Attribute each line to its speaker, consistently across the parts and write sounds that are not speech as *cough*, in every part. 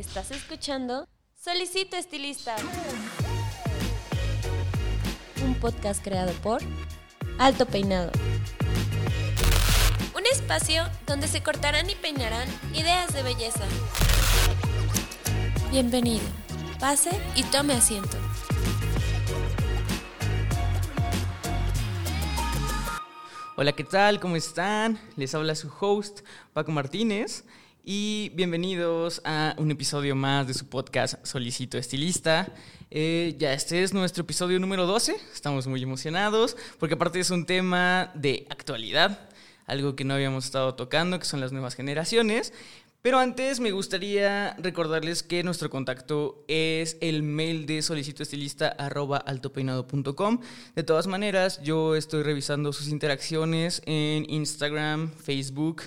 Speaker 1: Estás escuchando Solicito Estilista. Un podcast creado por Alto Peinado. Un espacio donde se cortarán y peinarán ideas de belleza. Bienvenido. Pase y tome asiento.
Speaker 2: Hola, ¿qué tal? ¿Cómo están? Les habla su host, Paco Martínez, y bienvenidos a un episodio más de su podcast Solicito Estilista. Eh, ya este es nuestro episodio número 12, estamos muy emocionados porque aparte es un tema de actualidad, algo que no habíamos estado tocando, que son las nuevas generaciones. Pero antes me gustaría recordarles que nuestro contacto es el mail de solicitoestilista.altopeinado.com. De todas maneras, yo estoy revisando sus interacciones en Instagram, Facebook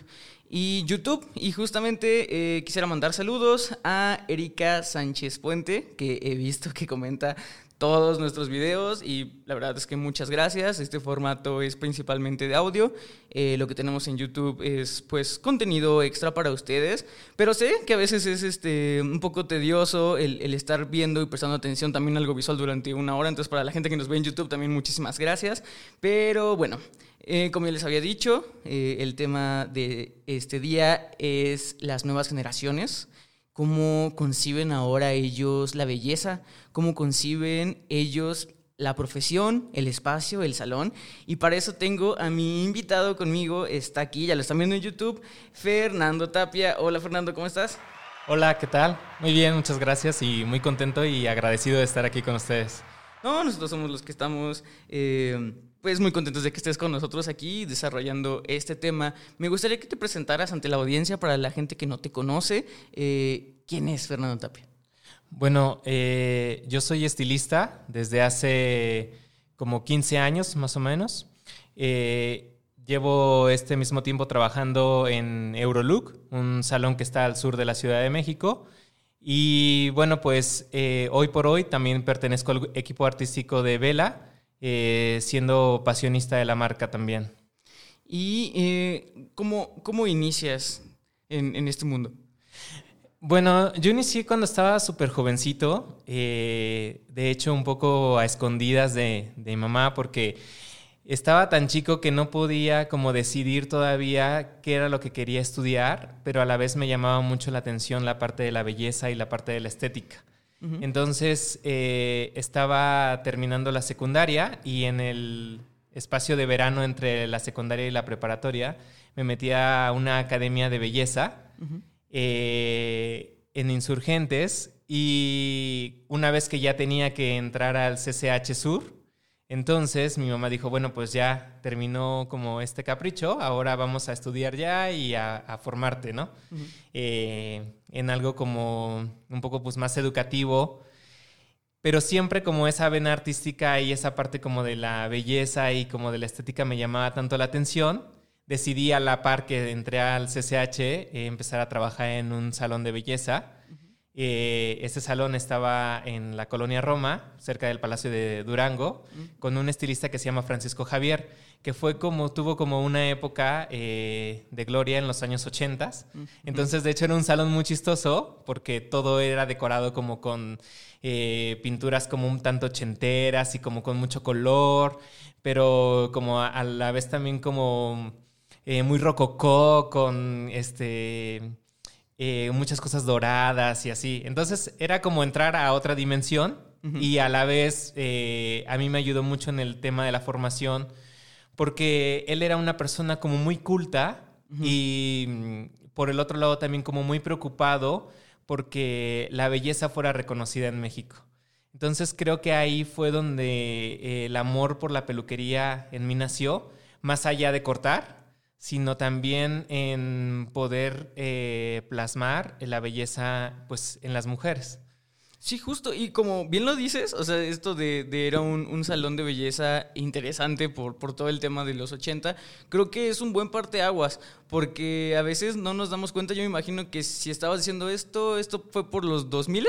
Speaker 2: y YouTube. Y justamente eh, quisiera mandar saludos a Erika Sánchez Puente, que he visto que comenta todos nuestros videos y la verdad es que muchas gracias. Este formato es principalmente de audio. Eh, lo que tenemos en YouTube es pues contenido extra para ustedes, pero sé que a veces es este, un poco tedioso el, estar viendo y prestando atención también algo visual durante una hora. Entonces para la gente que nos ve en YouTube también muchísimas gracias. Pero bueno. Eh, como ya les había dicho, eh, el tema de este día es las nuevas generaciones cómo conciben ahora ellos la belleza, cómo conciben ellos la profesión, el espacio, el salón. Y para eso tengo a mi invitado conmigo, está aquí, ya lo están viendo en YouTube, Fernando Tapia. Hola Fernando, ¿cómo estás?
Speaker 3: Hola, ¿qué tal? Muy bien, muchas gracias y muy contento y agradecido de estar aquí con ustedes.
Speaker 2: No, nosotros somos los que estamos... Eh, pues muy contentos de que estés con nosotros aquí desarrollando este tema. Me gustaría que te presentaras ante la audiencia para la gente que no te conoce. Eh, ¿Quién es Fernando Tapia?
Speaker 3: Bueno, eh, yo soy estilista desde hace como 15 años más o menos. Eh, llevo este mismo tiempo trabajando en Eurolook, un salón que está al sur de la Ciudad de México. Y bueno, pues hoy por hoy también pertenezco al equipo artístico de Vela eh, siendo pasionista de la marca también.
Speaker 2: ¿Y eh, ¿cómo, ¿cómo, inicias en, este mundo?
Speaker 3: Bueno, yo inicié cuando estaba súper jovencito, eh, de hecho un poco a escondidas de, de mi mamá porque estaba tan chico que no podía como decidir todavía qué era lo que quería estudiar, pero a la vez me llamaba mucho la atención la parte de la belleza y la parte de la estética. Entonces eh, estaba terminando la secundaria y en el espacio de verano entre la secundaria y la preparatoria me metí a una academia de belleza eh, en Insurgentes y una vez que ya tenía que entrar al CCH Sur, entonces mi mamá dijo, bueno, pues ya terminó como este capricho, ahora vamos a estudiar ya y a, formarte, ¿no? Eh, en algo como un poco pues más educativo, pero siempre como esa vena artística y esa parte como de la belleza y como de la estética me llamaba tanto la atención, decidí a la par que entré al CCH eh, empezar a trabajar en un salón de belleza eh, este salón estaba en la colonia Roma, cerca del Palacio de Durango, con un estilista que se llama Francisco Javier, que fue como, tuvo como una época eh, de gloria en los años 80. Entonces, de hecho, era un salón muy chistoso, porque todo era decorado como con eh, pinturas como un tanto ochenteras y como con mucho color, pero como a la vez también como muy rococó, con este eh, muchas cosas doradas y así. Entonces era como entrar a otra dimensión y a la vez eh, a mí me ayudó mucho en el tema de la formación porque él era una persona como muy culta y mm, por el otro lado también como muy preocupado porque la belleza fuera reconocida en México. Entonces creo que ahí fue donde eh, el amor por la peluquería en mí nació, más allá de cortar, sino también en poder eh, plasmar la belleza pues, en las mujeres.
Speaker 2: Sí, justo, y como bien lo dices, o sea, esto de, era un, salón de belleza interesante por, por todo el tema de los 80, creo que es un buen parteaguas, porque a veces no nos damos cuenta, yo me imagino que si estabas diciendo esto, ¿esto fue por los 2000?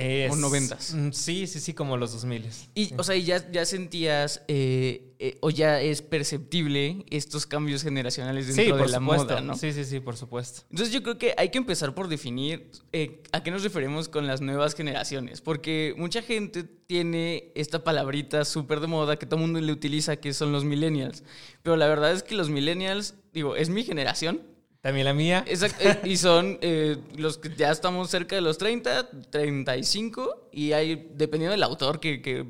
Speaker 3: Es-
Speaker 2: o noventas.
Speaker 3: mm, Sí, sí, sí, como los 2000.
Speaker 2: Y, o sea, ¿y ya, ya sentías eh, eh, o ya es perceptible estos cambios generacionales dentro
Speaker 3: Sí,
Speaker 2: de
Speaker 3: por
Speaker 2: la
Speaker 3: supuesto.
Speaker 2: moda, ¿no?
Speaker 3: Sí, sí, sí, por supuesto.
Speaker 2: Entonces yo creo que hay que empezar por definir eh, a qué nos referimos con las nuevas generaciones, porque mucha gente tiene esta palabrita súper de moda que todo el mundo le utiliza, que son los millennials. Pero la verdad es que los millennials, digo, es mi generación,
Speaker 3: También la mía.
Speaker 2: Exacto, eh, y son eh, los que ya estamos cerca de los 30, 35, y hay, dependiendo del autor que, que,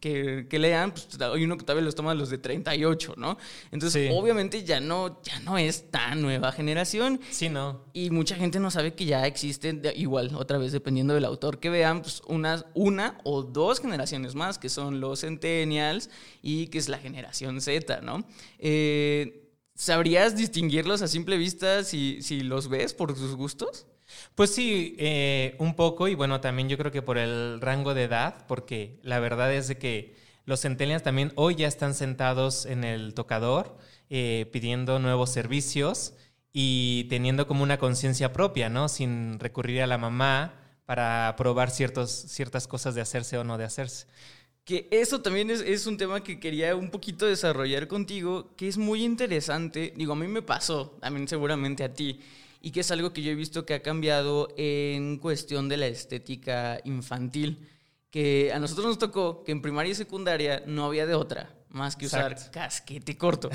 Speaker 2: que- que lean, pues hay uno que tal vez los toma los de 38, ¿no? Entonces,
Speaker 3: Sí.
Speaker 2: obviamente ya no, ya no es tan nueva generación.
Speaker 3: Sí, no.
Speaker 2: Y mucha gente no sabe que ya existen, igual, otra vez dependiendo del autor que vean, pues unas, una o dos generaciones más, que son los centennials y que es la generación Z, ¿no? Eh, ¿Sabrías distinguirlos a simple vista si, si los ves por sus gustos?
Speaker 3: Pues sí, eh, un poco y bueno, también yo creo que por el rango de edad, porque la verdad es de que los centennials también hoy ya están sentados en el tocador eh, pidiendo nuevos servicios y teniendo como una conciencia propia, ¿no? Sin recurrir a la mamá para probar ciertos, ciertas cosas de hacerse o no de hacerse.
Speaker 2: Que eso también es, es un tema que quería un poquito desarrollar contigo, que es muy interesante. Digo, a mí me pasó, también seguramente a ti, y que es algo que yo he visto que ha cambiado en cuestión de la estética infantil. Que a nosotros nos tocó que en primaria y secundaria no había de otra más que usar
Speaker 3: Exacto.
Speaker 2: casquete corto.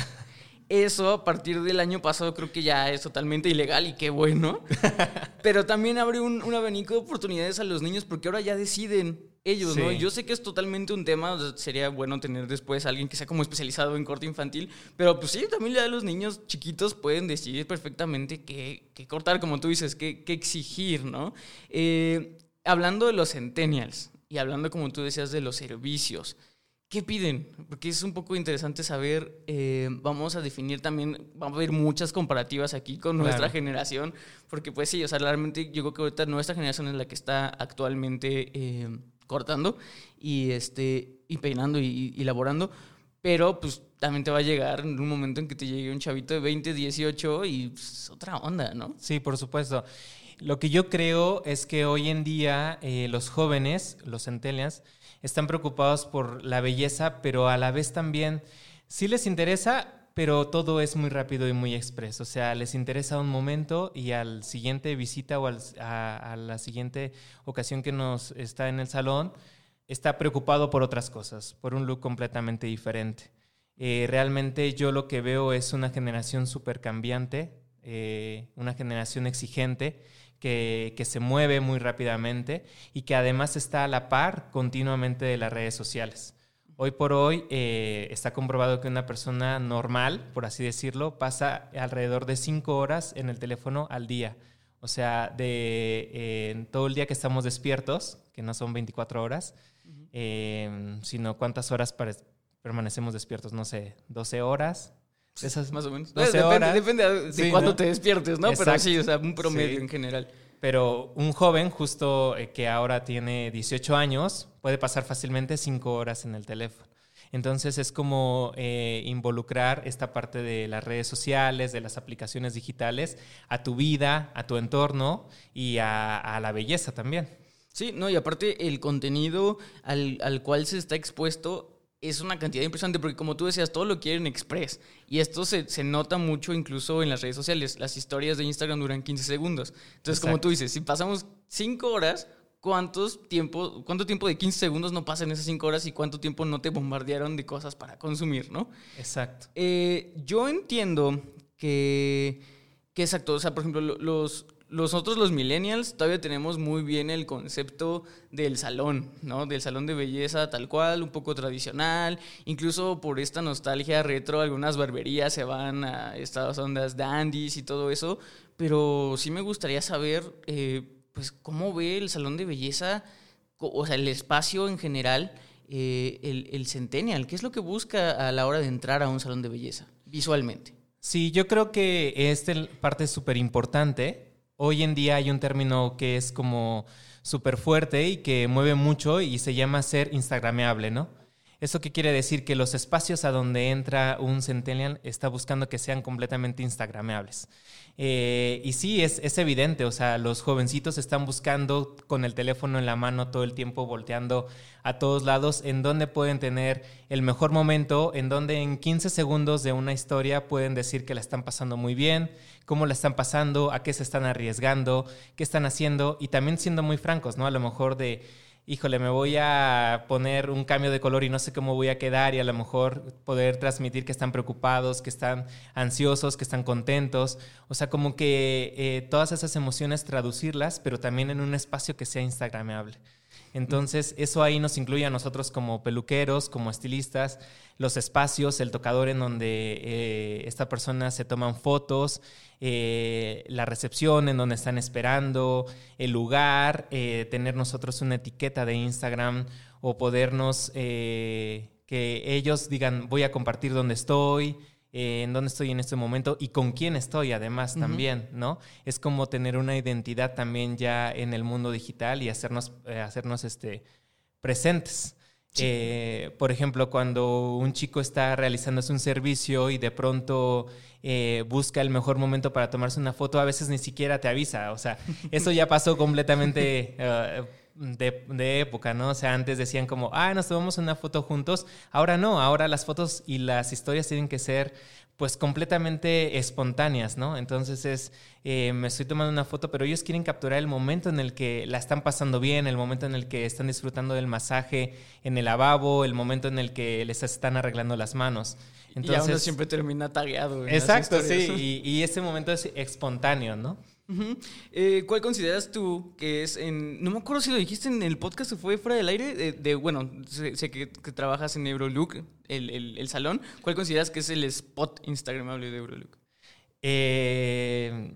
Speaker 2: Eso a partir del año pasado creo que ya es totalmente ilegal y qué bueno. *laughs* Pero también abre un, un abanico de oportunidades a los niños porque ahora ya deciden ellos, ¿no?
Speaker 3: Sí.
Speaker 2: Yo sé que es totalmente un tema, o sea, sería bueno tener después a alguien que sea como especializado en corte infantil, pero pues sí, también ya los niños chiquitos pueden decidir perfectamente qué, qué cortar, como tú dices, qué, qué exigir, ¿no? Eh, hablando de los centennials y hablando, como tú decías, de los servicios, ¿Qué piden? Porque es un poco interesante saber, eh, vamos a definir también, vamos a ver muchas comparativas aquí con nuestra
Speaker 3: Claro.
Speaker 2: generación, porque pues sí, o sea, realmente yo creo que ahorita nuestra generación es la que está actualmente eh, cortando y, este, y peinando y, y laborando, pero pues también te va a llegar en un momento en que te llegue un chavito de 20, 18 y pues, otra onda, ¿no?
Speaker 3: Sí, por supuesto. Lo que yo creo es que hoy en día eh, los jóvenes, los centennials, están preocupados por la belleza, pero a la vez también sí les interesa, pero todo es muy rápido y muy expreso. O sea, les interesa un momento y al siguiente visita o a, la siguiente ocasión que nos está en el salón, está preocupado por otras cosas, por un look completamente diferente. Eh, realmente yo lo que veo es una generación súper cambiante, eh, una generación exigente que se mueve muy rápidamente y que además está a la par continuamente de las redes sociales. Hoy por hoy eh, está comprobado que una persona normal, por así decirlo, pasa alrededor de cinco horas en el teléfono al día. O sea, de eh, todo el día que estamos despiertos, que no son 24 horas, eh, sino cuántas horas permanecemos despiertos, no sé, 12 horas. Esas,
Speaker 2: Más o menos.
Speaker 3: 12
Speaker 2: depende,
Speaker 3: horas.
Speaker 2: depende de,
Speaker 3: Sí,
Speaker 2: cuándo
Speaker 3: ¿no?
Speaker 2: te despiertes, ¿no? Pero
Speaker 3: Exacto.
Speaker 2: sí, o sea, un promedio
Speaker 3: Sí.
Speaker 2: en general.
Speaker 3: Pero un joven justo eh, que ahora tiene 18 años puede pasar fácilmente 5 horas en el teléfono. Entonces es como eh, involucrar esta parte de las redes sociales, de las aplicaciones digitales, a tu vida, a tu entorno y a, a la belleza también.
Speaker 2: Sí, no, y aparte el contenido al, al cual se está expuesto es una cantidad impresionante, porque como tú decías, todo lo quieren express. Y esto se, se nota mucho incluso en las redes sociales. Las historias de Instagram duran 15 segundos. Entonces, como tú dices, si pasamos 5 horas, ¿cuántos tiempo, ¿cuánto tiempo de 15 segundos no pasa en esas 5 horas y cuánto tiempo no te bombardearon de cosas para consumir, no?
Speaker 3: Exacto.
Speaker 2: Eh, yo entiendo que, que exacto, o sea, por ejemplo, lo- los, nosotros los millennials todavía tenemos muy bien el concepto del salón, ¿no? Del salón de belleza tal cual, un poco tradicional, incluso por esta nostalgia retro, algunas barberías se van a estas ondas dandies y todo eso, pero sí me gustaría saber, eh, pues, cómo ve el salón de belleza, o sea, el espacio en general, eh, el, el centennial, ¿qué es lo que busca a la hora de entrar a un salón de belleza, visualmente?
Speaker 3: Sí, yo creo que esta parte es súper importante. Hoy en día hay un término que es como súper fuerte y que mueve mucho y se llama ser instagrameable, ¿no? ¿Eso qué quiere decir? Que los espacios a donde entra un centennial está buscando que sean completamente instagrameables. Eh, y sí, es, es, evidente, o sea, los jovencitos están buscando con el teléfono en la mano todo el tiempo, volteando a todos lados, en donde pueden tener el mejor momento, en donde en 15 segundos de una historia pueden decir que la están pasando muy bien, cómo la están pasando, a qué se están arriesgando, qué están haciendo, y también siendo muy francos, ¿no? A lo mejor de híjole, me voy a poner un cambio de color y no sé cómo voy a quedar y a lo mejor poder transmitir que están preocupados, que están ansiosos, que están contentos. O sea, como que eh, todas esas emociones traducirlas, pero también en un espacio que sea instagramable. Entonces, eso ahí nos incluye a nosotros como peluqueros, como estilistas, los espacios, el tocador en donde eh, esta persona se toman fotos, eh, la recepción en donde están esperando, el lugar, eh, tener nosotros una etiqueta de Instagram o podernos que ellos digan voy a compartir dónde estoy, en dónde estoy en este momento y con quién estoy además también, ¿no? Es como tener una identidad también ya en el mundo digital y hacernos, hacernos este, presentes. Eh, por ejemplo, cuando un chico está realizándose un servicio y de pronto eh, busca el mejor momento para tomarse una foto, a veces ni siquiera te avisa. O sea, eso ya pasó completamente *laughs* eh, de, de, época, ¿no? O sea, antes decían como, ah, nos tomamos una foto juntos. Ahora no, ahora las fotos y las historias tienen que ser pues completamente espontáneas, ¿no? Entonces es, eh, me estoy tomando una foto, pero ellos quieren capturar el momento en el que la están pasando bien, el momento en el que están disfrutando del masaje en el lavabo, el momento en el que les están arreglando las manos.
Speaker 2: Entonces, y uno siempre termina tagueado.
Speaker 3: Exacto, sí, y, y ese momento es espontáneo, ¿no?
Speaker 2: Eh, ¿Cuál consideras tú que es en... No me acuerdo si lo dijiste en el podcast o fue fuera del aire, de, bueno, sé, que, trabajas en Eurolook, el, el, salón. ¿Cuál consideras que es el spot instagramable de Eurolook?
Speaker 3: Eh,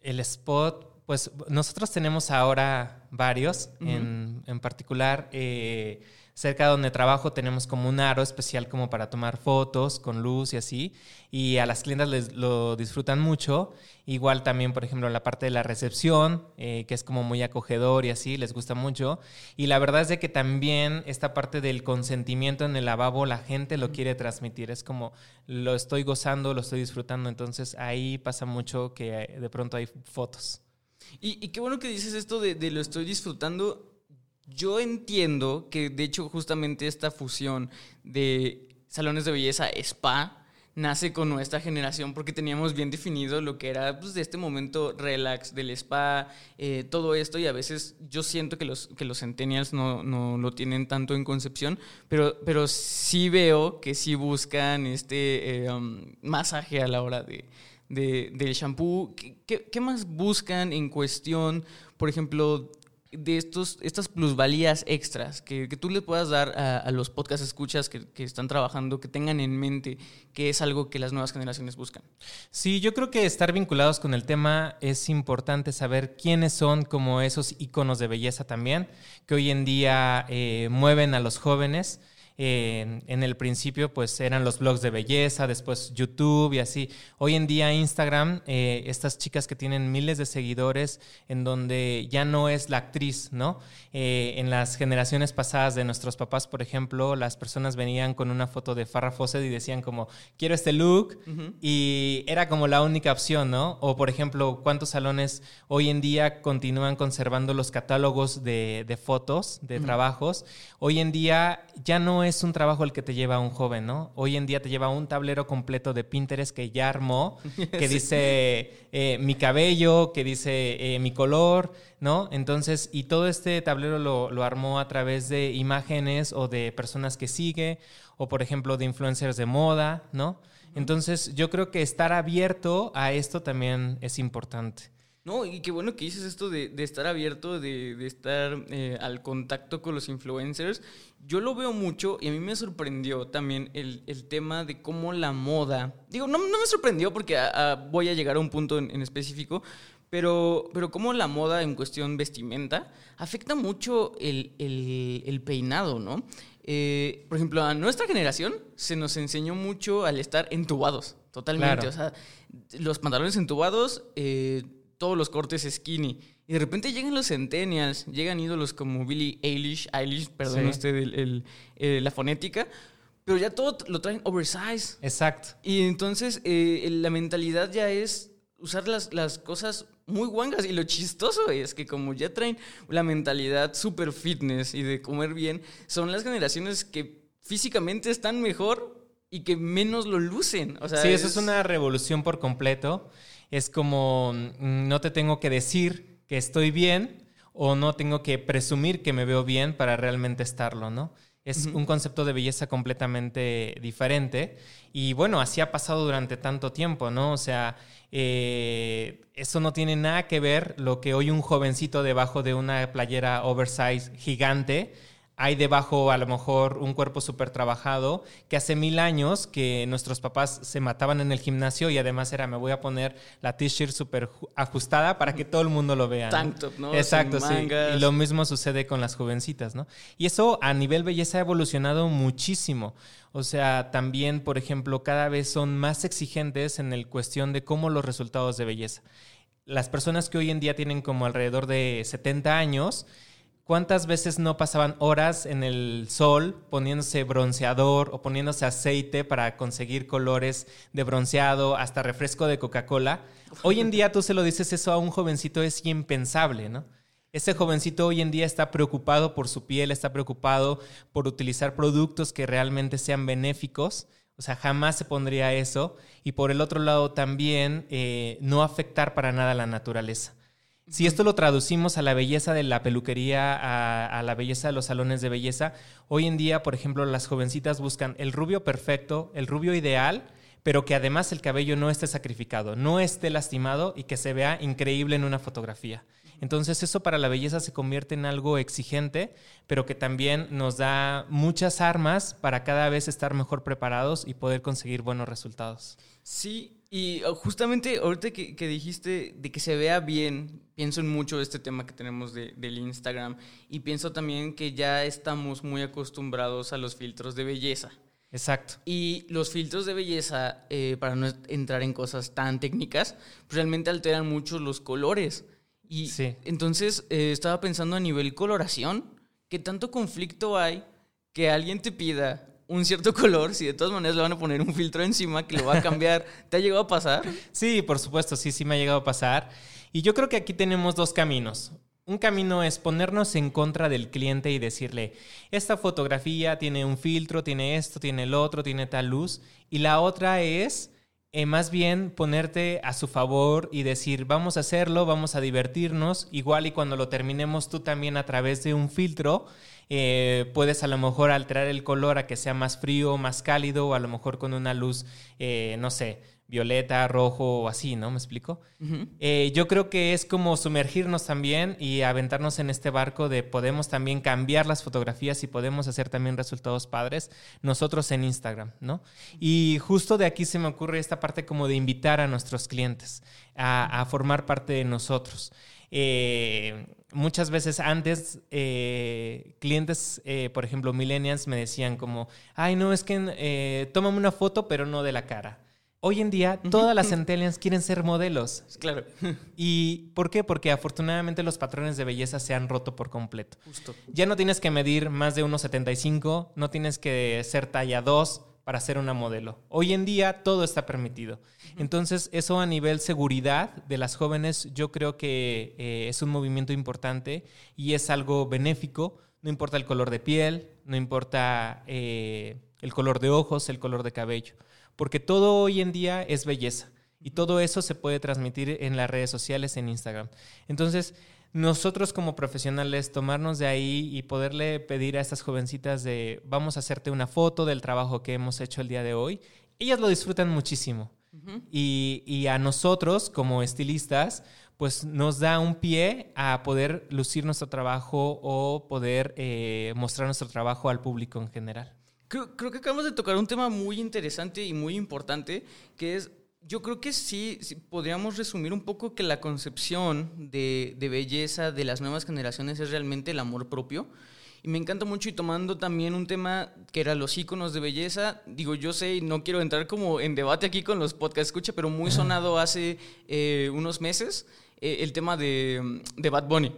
Speaker 3: el spot, pues nosotros tenemos ahora varios, en, en, particular... Eh, Cerca de donde trabajo tenemos como un aro especial como para tomar fotos con luz y así. Y a las clientas les lo disfrutan mucho. Igual también, por ejemplo, la parte de la recepción, eh, que es como muy acogedor y así, les gusta mucho. Y la verdad es de que también esta parte del consentimiento en el lavabo, la gente lo quiere transmitir. Es como lo estoy gozando, lo estoy disfrutando. Entonces ahí pasa mucho que de pronto hay fotos.
Speaker 2: Y, qué bueno que dices esto de, de lo estoy disfrutando yo entiendo que, de hecho, justamente esta fusión de salones de belleza spa nace con nuestra generación porque teníamos bien definido lo que era pues, de este momento relax del spa, eh, todo esto y a veces yo siento que los, que los centennials no, no, lo tienen tanto en concepción, pero, pero sí veo que sí buscan este eh, um, masaje a la hora de, del shampoo. ¿Qué, ¿Qué, más buscan en cuestión, por ejemplo, de estos, estas plusvalías extras que, tú le puedas dar a, los podcast escuchas que, están trabajando, que tengan en mente que es algo que las nuevas generaciones buscan?
Speaker 3: Sí, yo creo que estar vinculados con el tema es importante saber quiénes son como esos iconos de belleza también, que hoy en día eh, mueven a los jóvenes en el principio pues eran los blogs de belleza, después YouTube y así. Hoy en día Instagram, eh, estas chicas que tienen miles de seguidores en donde ya no es la actriz, ¿no? Eh, en las generaciones pasadas de nuestros papás, por ejemplo, las personas venían con una foto de Farrah Fawcett y decían como, quiero este look y era como la única opción, ¿no? O por ejemplo, ¿cuántos salones hoy en día continúan conservando los catálogos de, fotos, de trabajos? Hoy en día ya no es un trabajo el que te lleva a un joven, ¿no? Hoy en día te lleva un tablero completo de Pinterest que ya armó, *laughs* que dice eh, mi cabello, que dice eh, mi color, ¿no? Entonces, y todo este tablero lo, lo, armó a través de imágenes o de personas que sigue, o por ejemplo de influencers de moda, ¿no? Entonces, yo creo que estar abierto a esto también es importante.
Speaker 2: No, y qué bueno que dices esto de, estar abierto, de, estar eh, al contacto con los influencers. Yo lo veo mucho y a mí me sorprendió también el, tema de cómo la moda, digo, no, me sorprendió porque voy a llegar a un punto en, específico, pero, pero cómo la moda en cuestión vestimenta afecta mucho el, peinado, ¿no? Eh, por ejemplo, a nuestra generación se nos enseñó mucho al estar entubados, totalmente. O sea, los pantalones entubados... Eh, todos los cortes skinny. Y de repente llegan los centennials, llegan ídolos como Billie Eilish, Eilish, perdón
Speaker 3: Sí.
Speaker 2: usted el- el- eh, la fonética, pero ya todo lo traen oversize.
Speaker 3: Exacto.
Speaker 2: Y entonces eh, la mentalidad ya es usar las, las cosas muy guangas. Y lo chistoso es que como ya traen la mentalidad super fitness y de comer bien, son las generaciones que físicamente están mejor y que menos lo lucen. O sea,
Speaker 3: sí, eso es una revolución por completo. Es como mm, no te tengo que decir que estoy bien o no tengo que presumir que me veo bien para realmente estarlo, ¿no? Es un concepto de belleza completamente diferente. Y bueno, así ha pasado durante tanto tiempo, ¿no? O sea, eh, eso no tiene nada que ver lo que hoy un jovencito debajo de una playera oversize gigante hay debajo a lo mejor un cuerpo súper trabajado, que hace mil años que nuestros papás se mataban en el gimnasio y además era me voy a poner la t-shirt súper ju- ajustada para que todo el mundo lo vea.
Speaker 2: Tank top, ¿no?
Speaker 3: Exacto,
Speaker 2: Sin
Speaker 3: sí.
Speaker 2: mangas.
Speaker 3: Y lo mismo sucede con las jovencitas, ¿no? Y eso a nivel belleza ha evolucionado muchísimo. O sea, también, por ejemplo, cada vez son más exigentes en el cuestión de cómo los resultados de belleza. Las personas que hoy en día tienen como alrededor de 70 años, ¿Cuántas veces no pasaban horas en el sol poniéndose bronceador o poniéndose aceite para conseguir colores de bronceado, hasta refresco de Coca-Cola? Hoy en día tú se lo dices eso a un jovencito, es impensable, ¿no? Ese jovencito hoy en día está preocupado por su piel, está preocupado por utilizar productos que realmente sean benéficos. O sea, jamás se pondría eso. Y por el otro lado también eh, no afectar para nada la naturaleza. Si esto lo traducimos a la belleza de la peluquería, a, la belleza de los salones de belleza, hoy en día, por ejemplo, las jovencitas buscan el rubio perfecto, el rubio ideal, pero que además el cabello no esté sacrificado, no esté lastimado y que se vea increíble en una fotografía. Entonces eso para la belleza se convierte en algo exigente, pero que también nos da muchas armas para cada vez estar mejor preparados y poder conseguir buenos resultados.
Speaker 2: Sí, y uh, justamente ahorita que, que, dijiste de que se vea bien, pienso en mucho este tema que tenemos de, del Instagram y pienso también que ya estamos muy acostumbrados a los filtros de belleza.
Speaker 3: Exacto.
Speaker 2: Y los filtros de belleza, eh, para no entrar en cosas tan técnicas, pues realmente alteran mucho los colores. Y
Speaker 3: sí.
Speaker 2: entonces eh, estaba pensando a nivel coloración, ¿qué tanto conflicto hay que alguien te pida un cierto color, si de todas maneras le van a poner un filtro encima que lo va a cambiar. *laughs* ¿Te ha llegado a pasar?
Speaker 3: Sí, por supuesto, sí, sí me ha llegado a pasar. Y yo creo que aquí tenemos dos caminos. Un camino es ponernos en contra del cliente y decirle, esta fotografía tiene un filtro, tiene esto, tiene el otro, tiene tal luz. Y la otra es, eh, más bien, ponerte a su favor y decir, vamos a hacerlo, vamos a divertirnos. Igual y cuando lo terminemos tú también a través de un filtro, eh, puedes a lo mejor alterar el color a que sea más frío, más cálido, o a lo mejor con una luz, eh, no sé, violeta, rojo o así, ¿no? ¿Me explico? Uh -huh. eh, yo creo que es como sumergirnos también y aventarnos en este barco de podemos también cambiar las fotografías y podemos hacer también resultados padres nosotros en Instagram, ¿no? Y justo de aquí se me ocurre esta parte como de invitar a nuestros clientes a, a formar parte de nosotros. Eh, muchas veces antes eh, clientes, eh, por ejemplo, millennials me decían como, ay, no, es que eh, tómame una foto, pero no de la cara. Hoy en día todas las *laughs* centennials quieren ser modelos.
Speaker 2: Claro. *laughs*
Speaker 3: ¿Y por qué? Porque afortunadamente los patrones de belleza se han roto por completo.
Speaker 2: Justo.
Speaker 3: Ya no tienes que medir más de 1,75, no tienes que ser talla 2 para ser una modelo. Hoy en día todo está permitido. Entonces eso a nivel seguridad de las jóvenes yo creo que eh, es un movimiento importante y es algo benéfico. No importa el color de piel, no importa eh, el color de ojos, el color de cabello porque todo hoy en día es belleza y todo eso se puede transmitir en las redes sociales, en Instagram. Entonces, nosotros como profesionales, tomarnos de ahí y poderle pedir a estas jovencitas de, vamos a hacerte una foto del trabajo que hemos hecho el día de hoy, ellas lo disfrutan muchísimo. Uh -huh. y, y a nosotros como estilistas, pues nos da un pie a poder lucir nuestro trabajo o poder eh, mostrar nuestro trabajo al público en general.
Speaker 2: Creo, creo, que acabamos de tocar un tema muy interesante y muy importante, que es, yo creo que sí, sí podríamos resumir un poco que la concepción de, de, belleza de las nuevas generaciones es realmente el amor propio. Y me encanta mucho y tomando también un tema que era los iconos de belleza, digo, yo sé y no quiero entrar como en debate aquí con los podcast escucha, pero muy sonado hace eh, unos meses eh, el tema de, de Bad Bunny.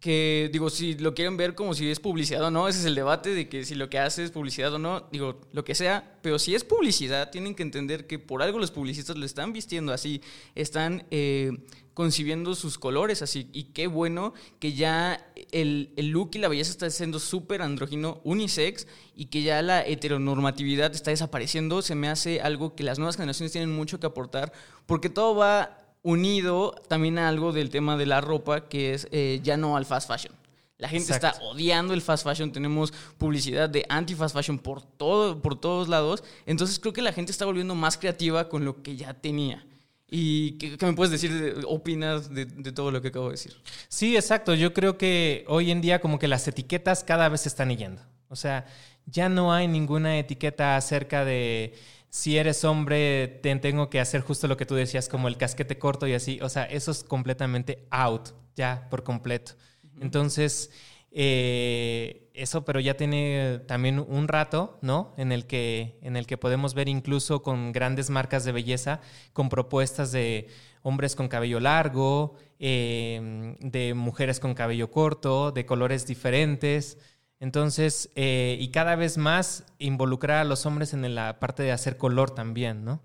Speaker 2: Que digo, si lo quieren ver como si es publicidad o no, ese es el debate de que si lo que hace es publicidad o no, digo, lo que sea, pero si es publicidad, tienen que entender que por algo los publicistas lo están vistiendo así, están eh, concibiendo sus colores así, y qué bueno que ya el, el look y la belleza está siendo súper andrógino, unisex, y que ya la heteronormatividad está desapareciendo, se me hace algo que las nuevas generaciones tienen mucho que aportar, porque todo va unido también a algo del tema de la ropa, que es eh, ya no al fast fashion. La gente está odiando el fast fashion, tenemos publicidad de anti-fast fashion por, todo, por todos lados, entonces creo que la gente está volviendo más creativa con lo que ya tenía. ¿Y qué, me puedes decir, opinas de, de, todo lo que acabo de decir?
Speaker 3: Sí, exacto. Yo creo que hoy en día como que las etiquetas cada vez se están yendo. O sea, ya no hay ninguna etiqueta acerca de si eres hombre, te tengo que hacer justo lo que tú decías, como el casquete corto y así. O sea, eso es completamente out, ya, por completo. Entonces, eh, eso, pero ya tiene también un rato, ¿no? En el, que, en el que podemos ver incluso con grandes marcas de belleza, con propuestas de hombres con cabello largo, eh, de mujeres con cabello corto, de colores diferentes. Entonces, eh, y cada vez más involucrar a los hombres en la parte de hacer color también, ¿no?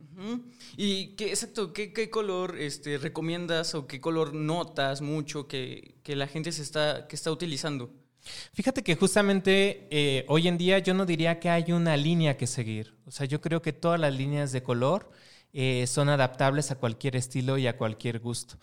Speaker 2: ¿Y qué, exacto, qué, color este, recomiendas o qué color notas mucho que, la gente se está, que está utilizando?
Speaker 3: Fíjate que justamente eh, hoy en día yo no diría que hay una línea que seguir. O sea, yo creo que todas las líneas de color eh, son adaptables a cualquier estilo y a cualquier gusto.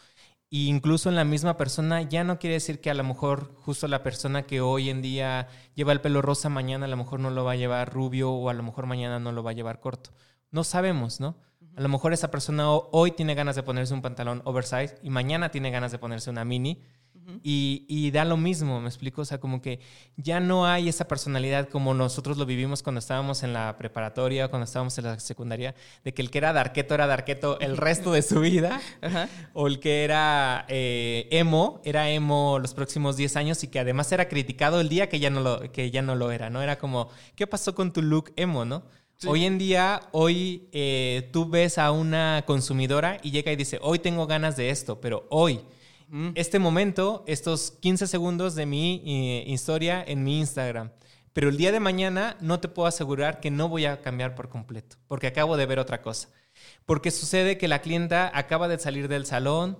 Speaker 3: Y incluso en la misma persona ya no quiere decir que a lo mejor justo la persona que hoy en día lleva el pelo rosa mañana a lo mejor no lo va a llevar rubio o a lo mejor mañana no lo va a llevar corto. No sabemos, ¿no? A lo mejor esa persona hoy tiene ganas de ponerse un pantalón oversize y mañana tiene ganas de ponerse una mini y, da lo mismo, me explico, o sea, como que ya no hay esa personalidad como nosotros lo vivimos cuando estábamos en la preparatoria, cuando estábamos en la secundaria, de que el que era darqueto era darqueto el *laughs* resto de su vida, o el que era eh, emo, era emo los próximos 10 años y que además era criticado el día que ya no lo, que ya no lo era, ¿no? Era como, ¿qué pasó con tu look emo, no? Hoy en día, hoy eh, tú ves a una consumidora y llega y dice, hoy tengo ganas de esto, pero hoy este momento, estos 15 segundos de mi eh, historia en mi Instagram. Pero el día de mañana no te puedo asegurar que no voy a cambiar por completo, porque acabo de ver otra cosa. Porque sucede que la clienta acaba de salir del salón,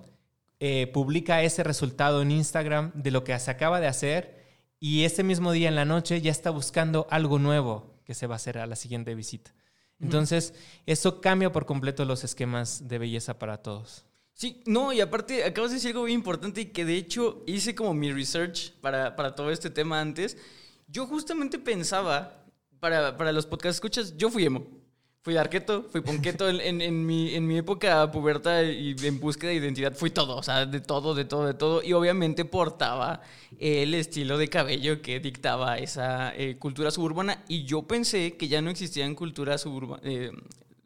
Speaker 3: eh, publica ese resultado en Instagram de lo que se acaba de hacer y ese mismo día en la noche ya está buscando algo nuevo que se va a hacer a la siguiente visita. Entonces, eso cambia por completo los esquemas de belleza para todos.
Speaker 2: Sí, no, y aparte acabas de decir algo muy importante y que de hecho hice como mi research para, todo este tema antes. Yo justamente pensaba, para, para los podcasts escuchas, yo fui emo. Fui arqueto, fui ponqueto en, en, mi, en mi época puberta y en búsqueda de identidad. Fui todo, o sea, de todo, de todo, de todo. Y obviamente portaba el estilo de cabello que dictaba esa eh, cultura suburbana. Y yo pensé que ya no existían culturas eh,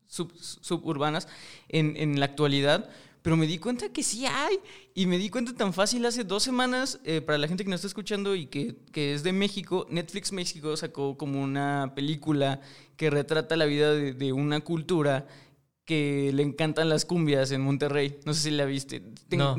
Speaker 2: suburbanas en, en la actualidad pero me di cuenta que sí hay. Y me di cuenta tan fácil hace dos semanas, eh, para la gente que nos está escuchando y que, que, es de México, Netflix México sacó como una película que retrata la vida de, una cultura que le encantan las cumbias en Monterrey. No sé si la viste.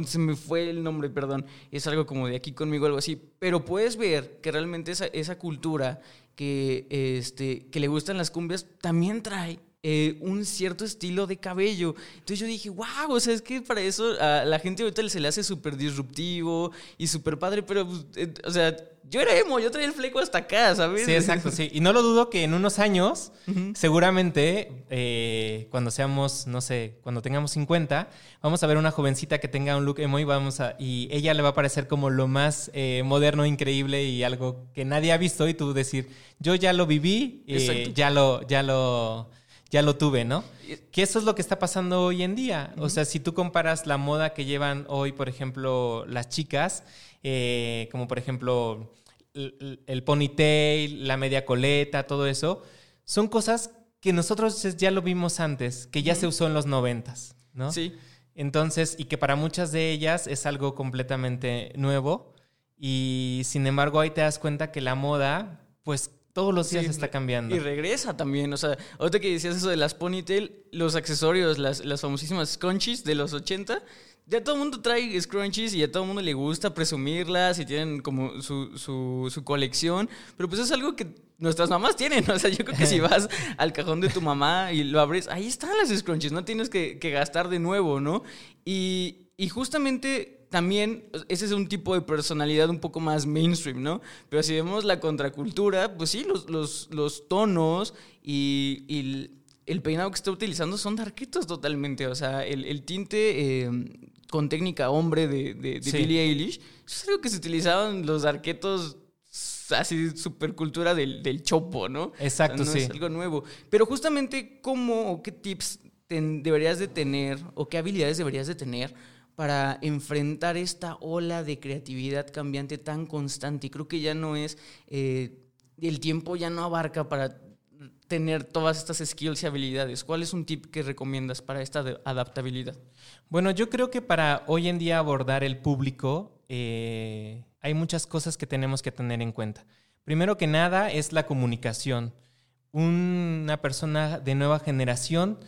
Speaker 2: Se me fue el nombre, perdón. Es algo como de aquí conmigo, algo así. Pero puedes ver que realmente esa, esa cultura que, este, que le gustan las cumbias también trae eh, un cierto estilo de cabello. Entonces yo dije, wow, o sea, es que para eso a la gente ahorita se le hace súper disruptivo y súper padre, pero, pues, eh, o sea, yo era emo, yo traía el fleco hasta acá, ¿sabes?
Speaker 3: Sí, exacto, sí. Y no lo dudo que en unos años, seguramente, eh, cuando seamos, no sé, cuando tengamos 50, vamos a ver una jovencita que tenga un look emo y vamos a, y ella le va a parecer como lo más moderno, increíble y algo que nadie ha visto y tú decir, yo ya lo viví, ya lo, ya lo ya lo tuve, ¿no? Que eso es lo que está pasando hoy en día. O sea, si tú comparas la moda que llevan hoy, por ejemplo, las chicas, eh, como por ejemplo el, ponytail, la media coleta, todo eso, son cosas que nosotros ya lo vimos antes, que ya se usó en los noventas, ¿no?
Speaker 2: Sí.
Speaker 3: Entonces, y que para muchas de ellas es algo completamente nuevo. Y sin embargo, ahí te das cuenta que la moda, pues todos los días está cambiando.
Speaker 2: Y regresa también. O sea, ahorita que decías eso de las ponytail, los accesorios, las, las famosísimas scrunchies de los 80, ya todo el mundo trae scrunchies y a todo el mundo le gusta presumirlas y tienen como su, su, su, colección, pero pues es algo que nuestras mamás tienen, *laughs* o sea, yo creo que si *laughs* vas al cajón de tu mamá y lo abres, ahí están las scrunchies, no tienes que, que gastar de nuevo, ¿no? Y, y justamente también ese es un tipo de personalidad un poco más mainstream, ¿no? Pero si vemos la contracultura, pues sí, los, los, los tonos y, y, el peinado que está utilizando son darquitos totalmente. O sea, el, el tinte eh, con técnica hombre de, de, de Billie Eilish, es algo que se utilizaban los arquetos así super cultura del, del chopo, ¿no?
Speaker 3: Exacto,
Speaker 2: o sea, no
Speaker 3: sí.
Speaker 2: Es algo nuevo. Pero justamente, ¿cómo o qué tips ten, deberías de tener o qué habilidades deberías de tener para enfrentar esta ola de creatividad cambiante tan constante? Y creo que ya no es, eh, el tiempo ya no abarca para tener todas estas skills y habilidades. ¿Cuál es un tip que recomiendas para esta adaptabilidad?
Speaker 3: Bueno, yo creo que para hoy en día abordar el público eh, hay muchas cosas que tenemos que tener en cuenta. Primero que nada es la comunicación. Una persona de nueva generación,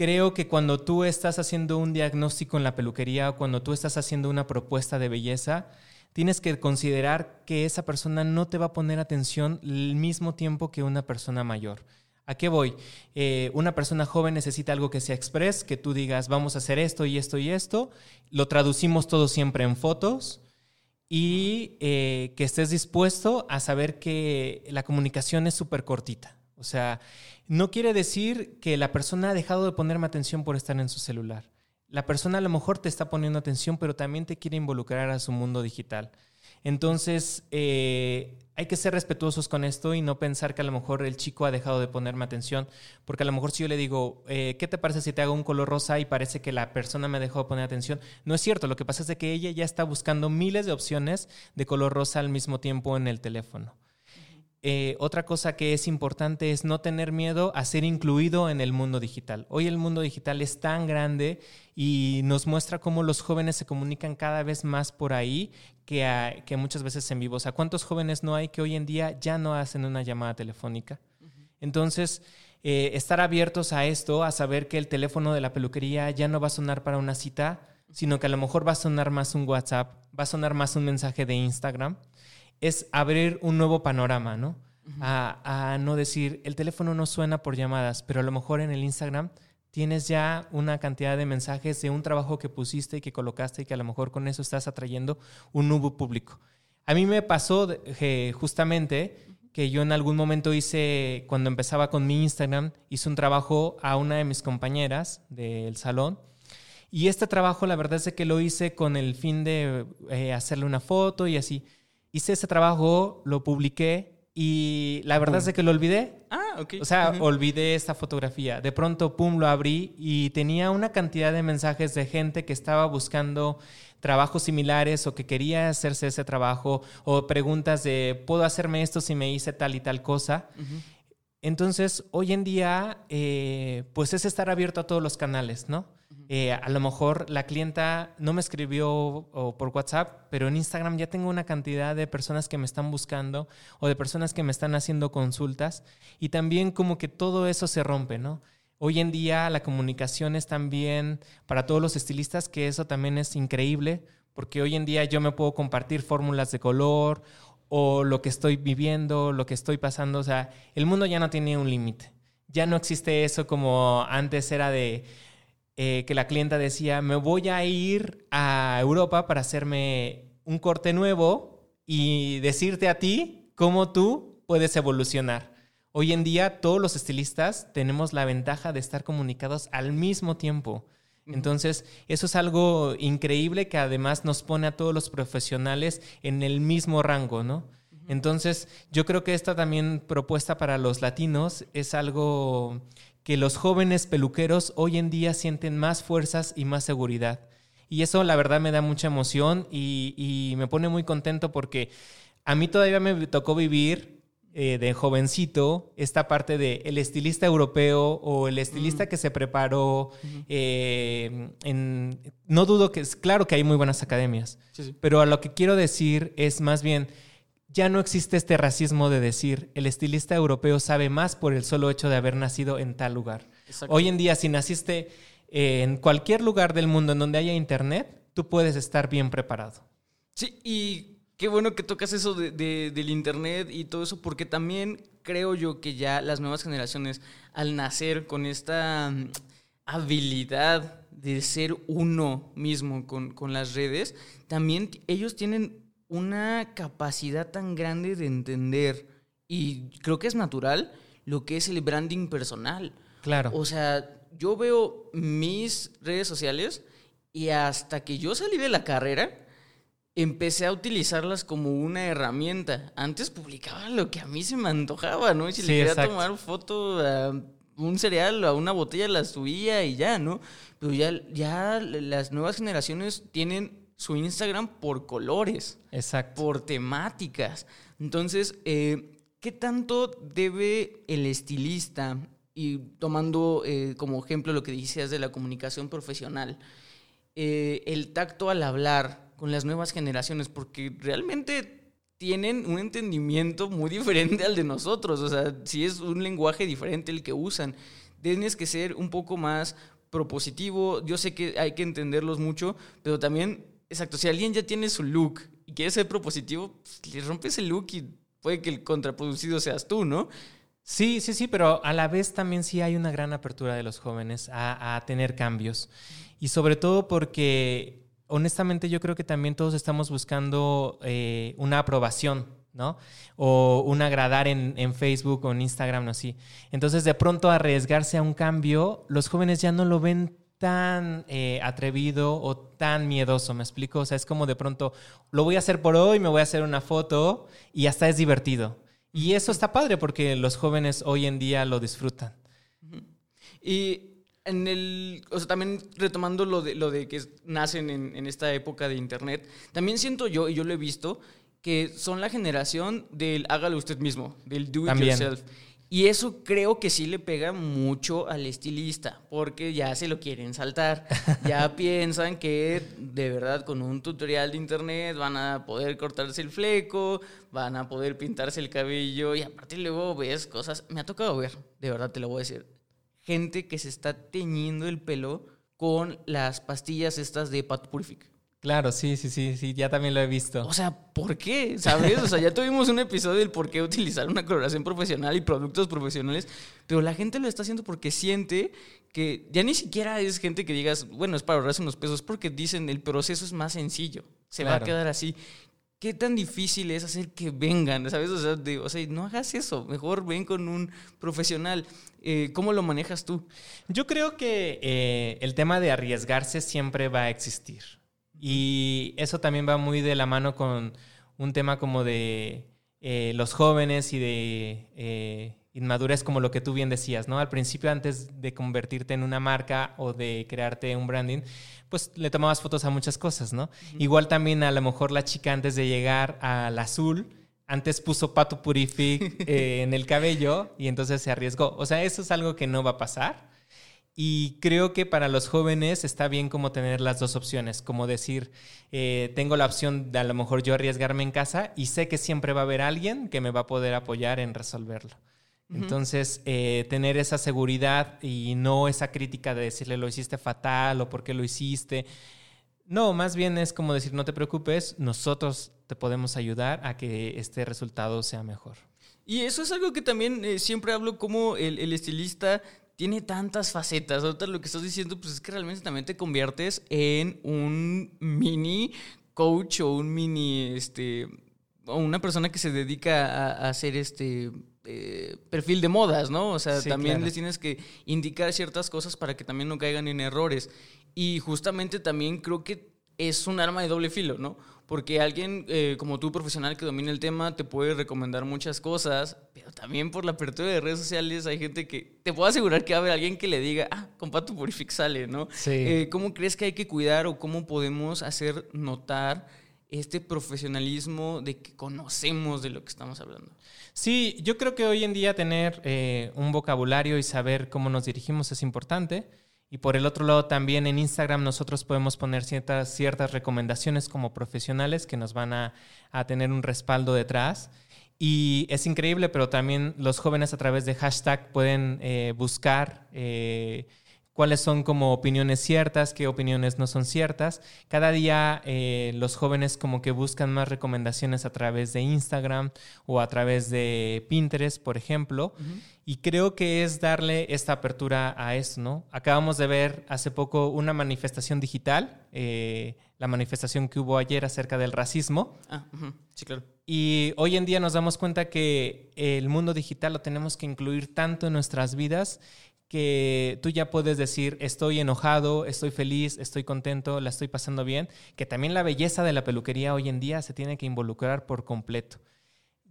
Speaker 3: creo que cuando tú estás haciendo un diagnóstico en la peluquería o cuando tú estás haciendo una propuesta de belleza, tienes que considerar que esa persona no te va a poner atención el mismo tiempo que una persona mayor. ¿A qué voy? Eh, una persona joven necesita algo que sea express, que tú digas, vamos a hacer esto y esto y esto. Lo traducimos todo siempre en fotos y eh, que estés dispuesto a saber que la comunicación es súper cortita. O sea, no quiere decir que la persona ha dejado de ponerme atención por estar en su celular. La persona a lo mejor te está poniendo atención, pero también te quiere involucrar a su mundo digital. Entonces, eh, hay que ser respetuosos con esto y no pensar que a lo mejor el chico ha dejado de ponerme atención, porque a lo mejor si yo le digo, eh, ¿qué te parece si te hago un color rosa y parece que la persona me dejó de poner atención? No es cierto, lo que pasa es que ella ya está buscando miles de opciones de color rosa al mismo tiempo en el teléfono. Eh, otra cosa que es importante es no tener miedo a ser incluido en el mundo digital. Hoy el mundo digital es tan grande y nos muestra cómo los jóvenes se comunican cada vez más por ahí que, a, que muchas veces en vivo. O sea, ¿cuántos jóvenes no hay que hoy en día ya no hacen una llamada telefónica? Uh -huh. Entonces, eh, estar abiertos a esto, a saber que el teléfono de la peluquería ya no va a sonar para una cita, sino que a lo mejor va a sonar más un WhatsApp, va a sonar más un mensaje de Instagram es abrir un nuevo panorama, ¿no? Uh -huh. a, a, no decir, el teléfono no suena por llamadas, pero a lo mejor en el Instagram tienes ya una cantidad de mensajes de un trabajo que pusiste y que colocaste y que a lo mejor con eso estás atrayendo un nuevo público. A mí me pasó justamente que yo en algún momento hice, cuando empezaba con mi Instagram, hice un trabajo a una de mis compañeras del salón y este trabajo la verdad es que lo hice con el fin de eh, hacerle una foto y así hice ese trabajo, lo publiqué y la verdad es que lo olvidé.
Speaker 2: Ah, ok.
Speaker 3: O sea,
Speaker 2: uh -huh.
Speaker 3: olvidé esta fotografía. De pronto, pum, lo abrí y tenía una cantidad de mensajes de gente que estaba buscando trabajos similares o que quería hacerse ese trabajo o preguntas de, ¿puedo hacerme esto si me hice tal y tal cosa? Uh -huh. Entonces, hoy en día, eh, pues es estar abierto a todos los canales, ¿no? Eh, a lo mejor la clienta no me escribió por WhatsApp, pero en Instagram ya tengo una cantidad de personas que me están buscando o de personas que me están haciendo consultas y también como que todo eso se rompe, ¿no? Hoy en día la comunicación es también para todos los estilistas, que eso también es increíble, porque hoy en día yo me puedo compartir fórmulas de color o lo que estoy viviendo, lo que estoy pasando, o sea, el mundo ya no tiene un límite. Ya no existe eso como antes era de eh, que la clienta decía, me voy a ir a Europa para hacerme un corte nuevo y decirte a ti cómo tú puedes evolucionar. Hoy en día todos los estilistas tenemos la ventaja de estar comunicados al mismo tiempo. Entonces, eso es algo increíble que además nos pone a todos los profesionales en el mismo rango, ¿no? Entonces, yo creo que esta también propuesta para los latinos es algo que los jóvenes peluqueros hoy en día sienten más fuerzas y más seguridad. Y eso la verdad me da mucha emoción y, y me pone muy contento porque a mí todavía me tocó vivir eh, de jovencito esta parte de el estilista europeo o el estilista mm. que se preparó. Eh, en, no dudo que es claro que hay muy buenas academias, sí, sí. pero a lo que quiero decir es más bien ya no existe este racismo de decir el estilista europeo sabe más por el solo hecho de haber nacido en tal lugar. Exacto. Hoy en día, si naciste en cualquier lugar del mundo en donde haya internet, tú puedes estar bien preparado.
Speaker 2: Sí, y qué bueno que tocas eso del internet y todo eso, porque también creo yo que ya las nuevas generaciones, al nacer con esta mm, habilidad de ser uno mismo con, con las redes, también ellos tienen una capacidad tan grande de entender, y creo que es natural, lo que es el branding personal.
Speaker 3: Claro.
Speaker 2: O sea, yo veo mis redes sociales y hasta que yo salí de la carrera, empecé a utilizarlas como una herramienta. Antes publicaba lo que a mí se me antojaba, ¿no? si le quería tomar foto a un cereal o a una botella, la subía y ya, ¿no? Pero ya, ya las nuevas generaciones tienen su Instagram por colores.
Speaker 3: Exacto.
Speaker 2: Por temáticas. Entonces, eh, ¿qué tanto debe el estilista, y tomando eh, como ejemplo lo que decías de la comunicación profesional, eh, el tacto al hablar con las nuevas generaciones? Porque realmente tienen un entendimiento muy diferente al de nosotros. O sea, si es un lenguaje diferente el que usan, tienes que ser un poco más propositivo. Yo sé que hay que entenderlos mucho, pero también, exacto, si alguien ya tiene su look y quiere ser propositivo, pues, le rompes el look y puede que el contraproducido seas tú, ¿no?
Speaker 3: Sí, sí, sí, pero a la vez también sí hay una gran apertura de los jóvenes a, tener cambios. Y sobre todo porque, honestamente, yo creo que también todos estamos buscando eh, una aprobación, ¿no? O un agradar en, en, Facebook o en Instagram, o así. Entonces, de pronto arriesgarse a un cambio, los jóvenes ya no lo ven tan eh, atrevido o tan miedoso, ¿me explico? O sea, es como de pronto, lo voy a hacer por hoy, me voy a hacer una foto y hasta es divertido. Y eso está padre porque los jóvenes hoy en día lo disfrutan.
Speaker 2: Y en el, o sea, también retomando lo de, lo de que nacen en, en esta época de Internet, también siento yo, y yo lo he visto, que son la generación del hágalo usted mismo, del do it yourself. Y eso creo que sí le pega mucho al estilista, porque ya se lo quieren saltar. *laughs* Ya piensan que de verdad con un tutorial de internet van a poder cortarse el fleco, van a poder pintarse el cabello y aparte luego ves cosas. Me ha tocado ver, de verdad te lo voy a decir, gente que se está teñiendo el pelo con las pastillas estas de Pat Purific.
Speaker 3: Claro, sí, sí, sí, sí, ya también lo he visto.
Speaker 2: O sea, ¿por qué? ¿Sabes? O sea, ya tuvimos un episodio del por qué utilizar una coloración profesional y productos profesionales, pero la gente lo está haciendo porque siente que ya ni siquiera es gente que digas, bueno, es para ahorrarse unos pesos, porque dicen el proceso es más sencillo, se va a quedar así. ¿Qué tan difícil es hacer que vengan? ¿Sabes? O sea, o sea no hagas eso, mejor ven con un profesional. Eh, ¿Cómo lo manejas tú?
Speaker 3: Yo creo que eh, el tema de arriesgarse siempre va a existir. Y eso también va muy de la mano con un tema como de eh, los jóvenes y de eh, inmadurez, como lo que tú bien decías, ¿no? Al principio, antes de convertirte en una marca o de crearte un branding, pues le tomabas fotos a muchas cosas, ¿no? Igual también a lo mejor la chica antes de llegar al azul, antes puso pato purific *laughs* eh, en el cabello y entonces se arriesgó. O sea, eso es algo que no va a pasar. Y creo que para los jóvenes está bien como tener las dos opciones, como decir, eh, tengo la opción de a lo mejor yo arriesgarme en casa y sé que siempre va a haber alguien que me va a poder apoyar en resolverlo. Entonces, eh, tener esa seguridad y no esa crítica de decirle lo hiciste fatal o por qué lo hiciste. No, más bien es como decir, no te preocupes, nosotros te podemos ayudar a que este resultado sea mejor.
Speaker 2: Y eso es algo que también eh, siempre hablo como el, el, estilista tiene tantas facetas. Ahorita lo que estás diciendo, pues es que realmente también te conviertes en un mini coach o un mini, este, o una persona que se dedica a, hacer este eh, perfil de modas, ¿no? O sea, también les tienes que indicar ciertas cosas para que también no caigan en errores. Y justamente también creo que es un arma de doble filo, ¿no? porque alguien eh, como tú, profesional que domina el tema, te puede recomendar muchas cosas, pero también por la apertura de redes sociales hay gente que te puedo asegurar que va a haber alguien que le diga, ah, con Pato Purific sale, ¿no?
Speaker 3: Sí.
Speaker 2: Eh, ¿Cómo crees que hay que cuidar o cómo podemos hacer notar este profesionalismo de que conocemos de lo que estamos hablando?
Speaker 3: Sí, yo creo que hoy en día tener eh, un vocabulario y saber cómo nos dirigimos es importante. Y por el otro lado, también en Instagram nosotros podemos poner ciertas, ciertas recomendaciones como profesionales que nos van a, tener un respaldo detrás. Y es increíble, pero también los jóvenes a través de hashtag pueden eh, buscar eh, cuáles son como opiniones ciertas, qué opiniones no son ciertas. Cada día eh, los jóvenes como que buscan más recomendaciones a través de Instagram o a través de Pinterest, por ejemplo. Y creo que es darle esta apertura a eso, ¿no? Acabamos de ver hace poco una manifestación digital, eh, la manifestación que hubo ayer acerca del racismo.
Speaker 2: Ah, sí, claro.
Speaker 3: Y hoy en día nos damos cuenta que el mundo digital lo tenemos que incluir tanto en nuestras vidas que tú ya puedes decir, estoy enojado, estoy feliz, estoy contento, la estoy pasando bien, que también la belleza de la peluquería hoy en día se tiene que involucrar por completo.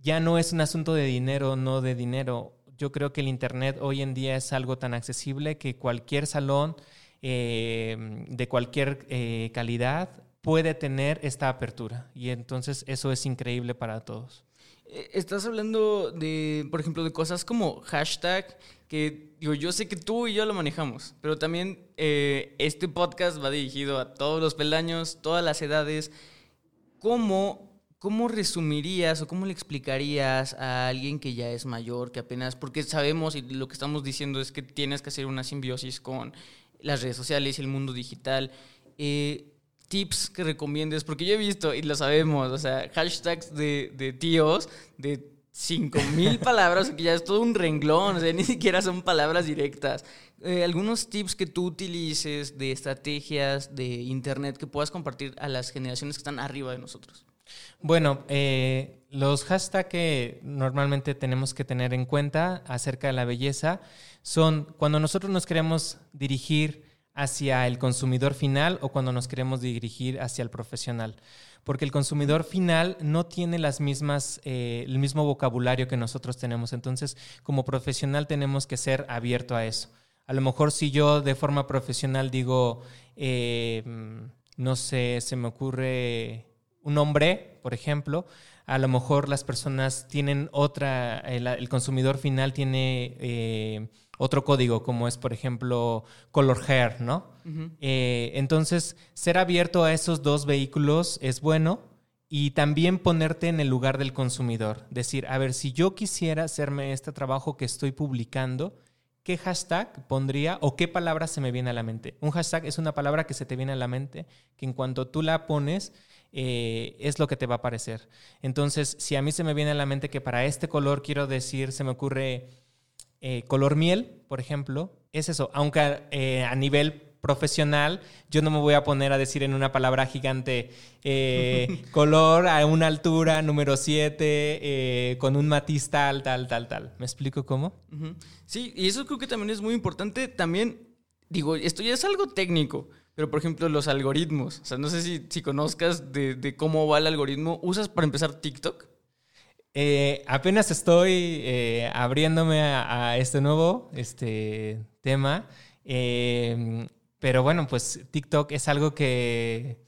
Speaker 3: Ya no es un asunto de dinero, no de dinero. Yo creo que el Internet hoy en día es algo tan accesible que cualquier salón eh, de cualquier eh, calidad puede tener esta apertura. Y entonces eso es increíble para todos.
Speaker 2: Eh, estás hablando de, por ejemplo, de cosas como hashtag, que digo, yo sé que tú y yo lo manejamos, pero también eh, este podcast va dirigido a todos los peldaños, todas las edades. ¿Cómo, ¿Cómo resumirías o cómo le explicarías a alguien que ya es mayor, que apenas, porque sabemos y lo que estamos diciendo es que tienes que hacer una simbiosis con las redes sociales y el mundo digital? Eh, tips que recomiendes, porque yo he visto y lo sabemos, o sea, hashtags de, de tíos de 5000 palabras, que ya es todo un renglón, o sea, ni siquiera son palabras directas. Eh, algunos tips que tú utilices de estrategias de internet que puedas compartir a las generaciones que están arriba de nosotros.
Speaker 3: Bueno, eh, los hashtags que normalmente tenemos que tener en cuenta acerca de la belleza son cuando nosotros nos queremos dirigir hacia el consumidor final o cuando nos queremos dirigir hacia el profesional. Porque el consumidor final no tiene las mismas, eh, el mismo vocabulario que nosotros tenemos. Entonces, como profesional tenemos que ser abierto a eso. A lo mejor si yo de forma profesional digo, eh, no sé, se me ocurre un hombre, por ejemplo, a lo mejor las personas tienen otra, el, consumidor final tiene eh, otro código, como es, por ejemplo, color hair, ¿no? Eh, entonces, ser abierto a esos dos vehículos es bueno y también ponerte en el lugar del consumidor. Decir, a ver, si yo quisiera hacerme este trabajo que estoy publicando, ¿qué hashtag pondría o qué palabra se me viene a la mente? Un hashtag es una palabra que se te viene a la mente, que en cuanto tú la pones, eh, es lo que te va a aparecer. Entonces, si a mí se me viene a la mente que para este color quiero decir, se me ocurre eh, color miel, por ejemplo, es eso. Aunque eh, a nivel profesional, yo no me voy a poner a decir en una palabra gigante *laughs* color a una altura número 7 con un matiz tal, tal, tal, tal. ¿Me explico cómo?
Speaker 2: Sí, y eso creo que también es muy importante. También, digo, esto ya es algo técnico, pero, por ejemplo, los algoritmos. O sea, no sé si, si conozcas de, cómo va el algoritmo. ¿Usas para empezar TikTok?
Speaker 3: Eh, apenas estoy eh, abriéndome a, este nuevo este, tema. Eh, pero bueno, pues TikTok es algo que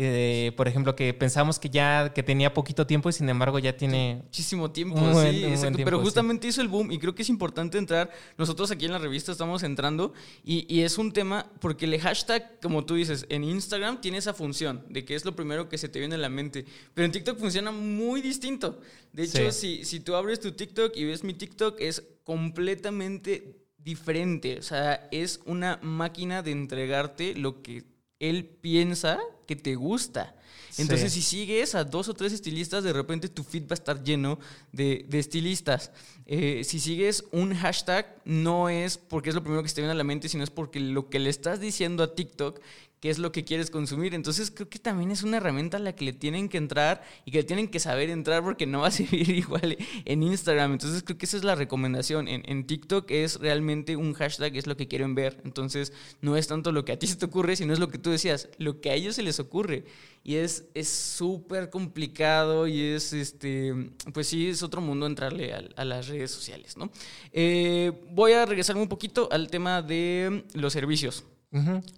Speaker 3: eh, por ejemplo, que pensamos que ya que tenía poquito tiempo y sin embargo ya tiene
Speaker 2: muchísimo tiempo, sí, pero justamente hizo el boom y creo que es importante entrar, nosotros aquí en la revista estamos entrando y, es un tema porque el hashtag, como tú dices, en Instagram tiene esa función de que es lo primero que se te viene a la mente, pero en TikTok funciona muy distinto. De hecho, si, si tú abres tu TikTok y ves mi TikTok es completamente diferente, o sea, es una máquina de entregarte lo que él piensa que te gusta. Entonces, si sigues a dos o tres estilistas, de repente tu feed va a estar lleno de, estilistas. Eh, si sigues un hashtag, no es porque es lo primero que se te viene a la mente, sino es porque lo que le estás diciendo a TikTok qué es lo que quieres consumir. Entonces creo que también es una herramienta a la que le tienen que entrar y que le tienen que saber entrar porque no va a *laughs* servir igual en Instagram. Entonces creo que esa es la recomendación. En, TikTok es realmente un hashtag, es lo que quieren ver. Entonces no es tanto lo que a ti se te ocurre, sino es lo que tú decías, lo que a ellos se les ocurre. Y es súper complicado y es, este, pues sí, es otro mundo entrarle a, las redes sociales, ¿no? Eh, voy a regresarme un poquito al tema de los servicios.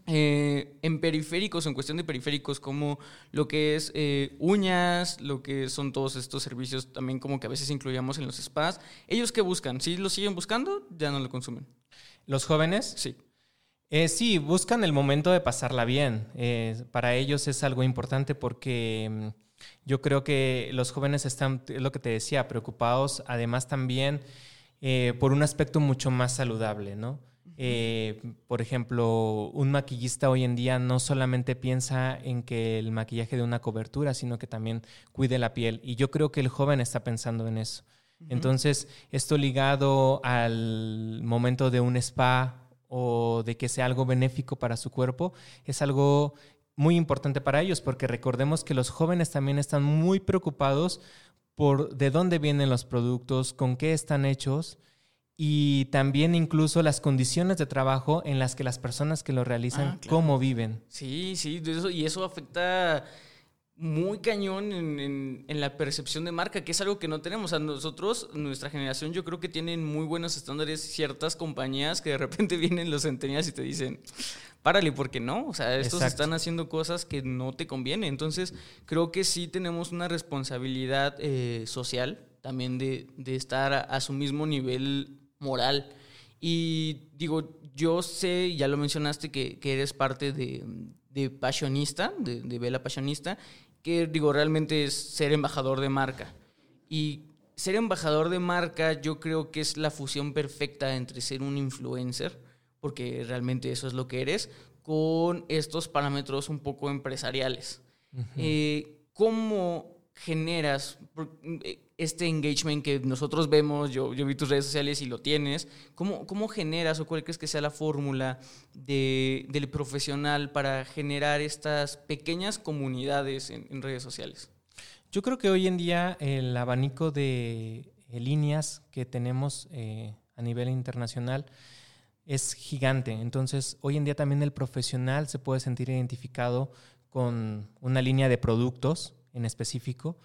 Speaker 2: Eh, en periféricos, en cuestión de periféricos, como lo que es eh, uñas, lo que son todos estos servicios también como que a veces incluíamos en los spas, ¿ellos qué buscan? ¿Si lo siguen buscando? Ya no lo consumen.
Speaker 3: ¿Los jóvenes?
Speaker 2: Sí.
Speaker 3: Eh, sí, buscan el momento de pasarla bien. para ellos es algo importante porque mm, yo creo que los jóvenes están, lo que te decía, preocupados además también por un aspecto mucho más saludable, ¿no? Eh, por ejemplo, un maquillista hoy en día no solamente piensa en que el maquillaje de una cobertura, sino que también cuide la piel. Y yo creo que el joven está pensando en eso. Entonces, esto ligado al momento de un spa o de que sea algo benéfico para su cuerpo, es algo muy importante para ellos, porque recordemos que los jóvenes también están muy preocupados por de dónde vienen los productos, con qué están hechos y también incluso las condiciones de trabajo en las que las personas que lo realizan, ah, cómo viven.
Speaker 2: Sí, sí, y eso afecta muy cañón en, la percepción de marca, que es algo que no tenemos. A nosotros, nuestra generación, yo creo que tienen muy buenos estándares ciertas compañías que de repente *laughs* vienen los centenias y te dicen, párale, ¿por qué no? O sea, estos están haciendo cosas que no te convienen. Entonces, creo que sí tenemos una responsabilidad eh, social también de, estar a, su mismo nivel moral. Y digo, yo sé, ya lo mencionaste, que, eres parte de, de Passionista, de, de Vela Passionista, que digo, realmente es ser embajador de marca. Y ser embajador de marca yo creo que es la fusión perfecta entre ser un influencer, porque realmente eso es lo que eres, con estos parámetros un poco empresariales. Eh, ¿Cómo generas? Este engagement que nosotros vemos, yo, yo vi tus redes sociales y lo tienes, ¿cómo, cómo generas o cuál crees que sea la fórmula de, del profesional para generar estas pequeñas comunidades en, redes sociales?
Speaker 3: Yo creo que hoy en día el abanico de líneas que tenemos eh, a nivel internacional es gigante. Entonces, hoy en día también el profesional se puede sentir identificado con una línea de productos en específico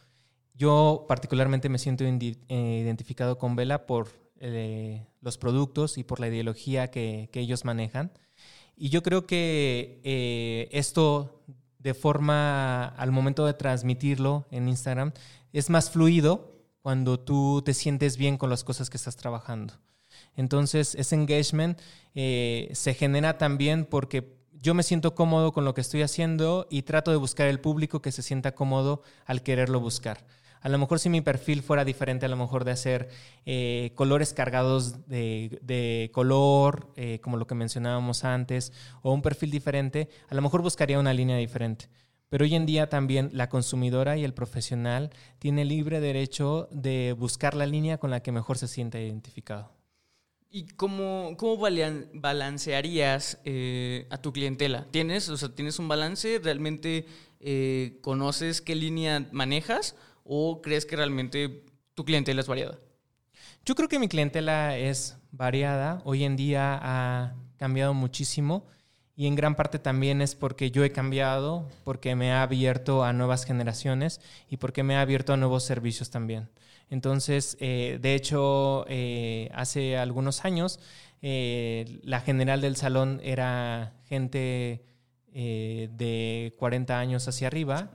Speaker 3: yo particularmente me siento eh, identificado con Vela por eh, los productos y por la ideología que, ellos manejan. Y yo creo que eh, esto de forma, al momento de transmitirlo en Instagram, es más fluido cuando tú te sientes bien con las cosas que estás trabajando. Entonces, ese engagement se genera también porque yo me siento cómodo con lo que estoy haciendo y trato de buscar el público que se sienta cómodo al quererlo buscar. A lo mejor si mi perfil fuera diferente, a lo mejor de hacer eh, colores cargados de, color, eh, como lo que mencionábamos antes, o un perfil diferente, a lo mejor buscaría una línea diferente. Pero hoy en día también la consumidora y el profesional tiene libre derecho de buscar la línea con la que mejor se sienta identificado.
Speaker 2: ¿Y cómo, cómo balancearías eh, a tu clientela? ¿Tienes, o sea, ¿Tienes un balance? ¿Realmente conoces qué línea manejas? ¿O crees que realmente tu clientela es variada?
Speaker 3: Yo creo que mi clientela es variada. Hoy en día ha cambiado muchísimo y en gran parte también es porque yo he cambiado, porque me ha abierto a nuevas generaciones y porque me ha abierto a nuevos servicios también. Entonces, eh, de hecho, eh, hace algunos años, eh, la general del salón era gente de 40 años hacia arriba.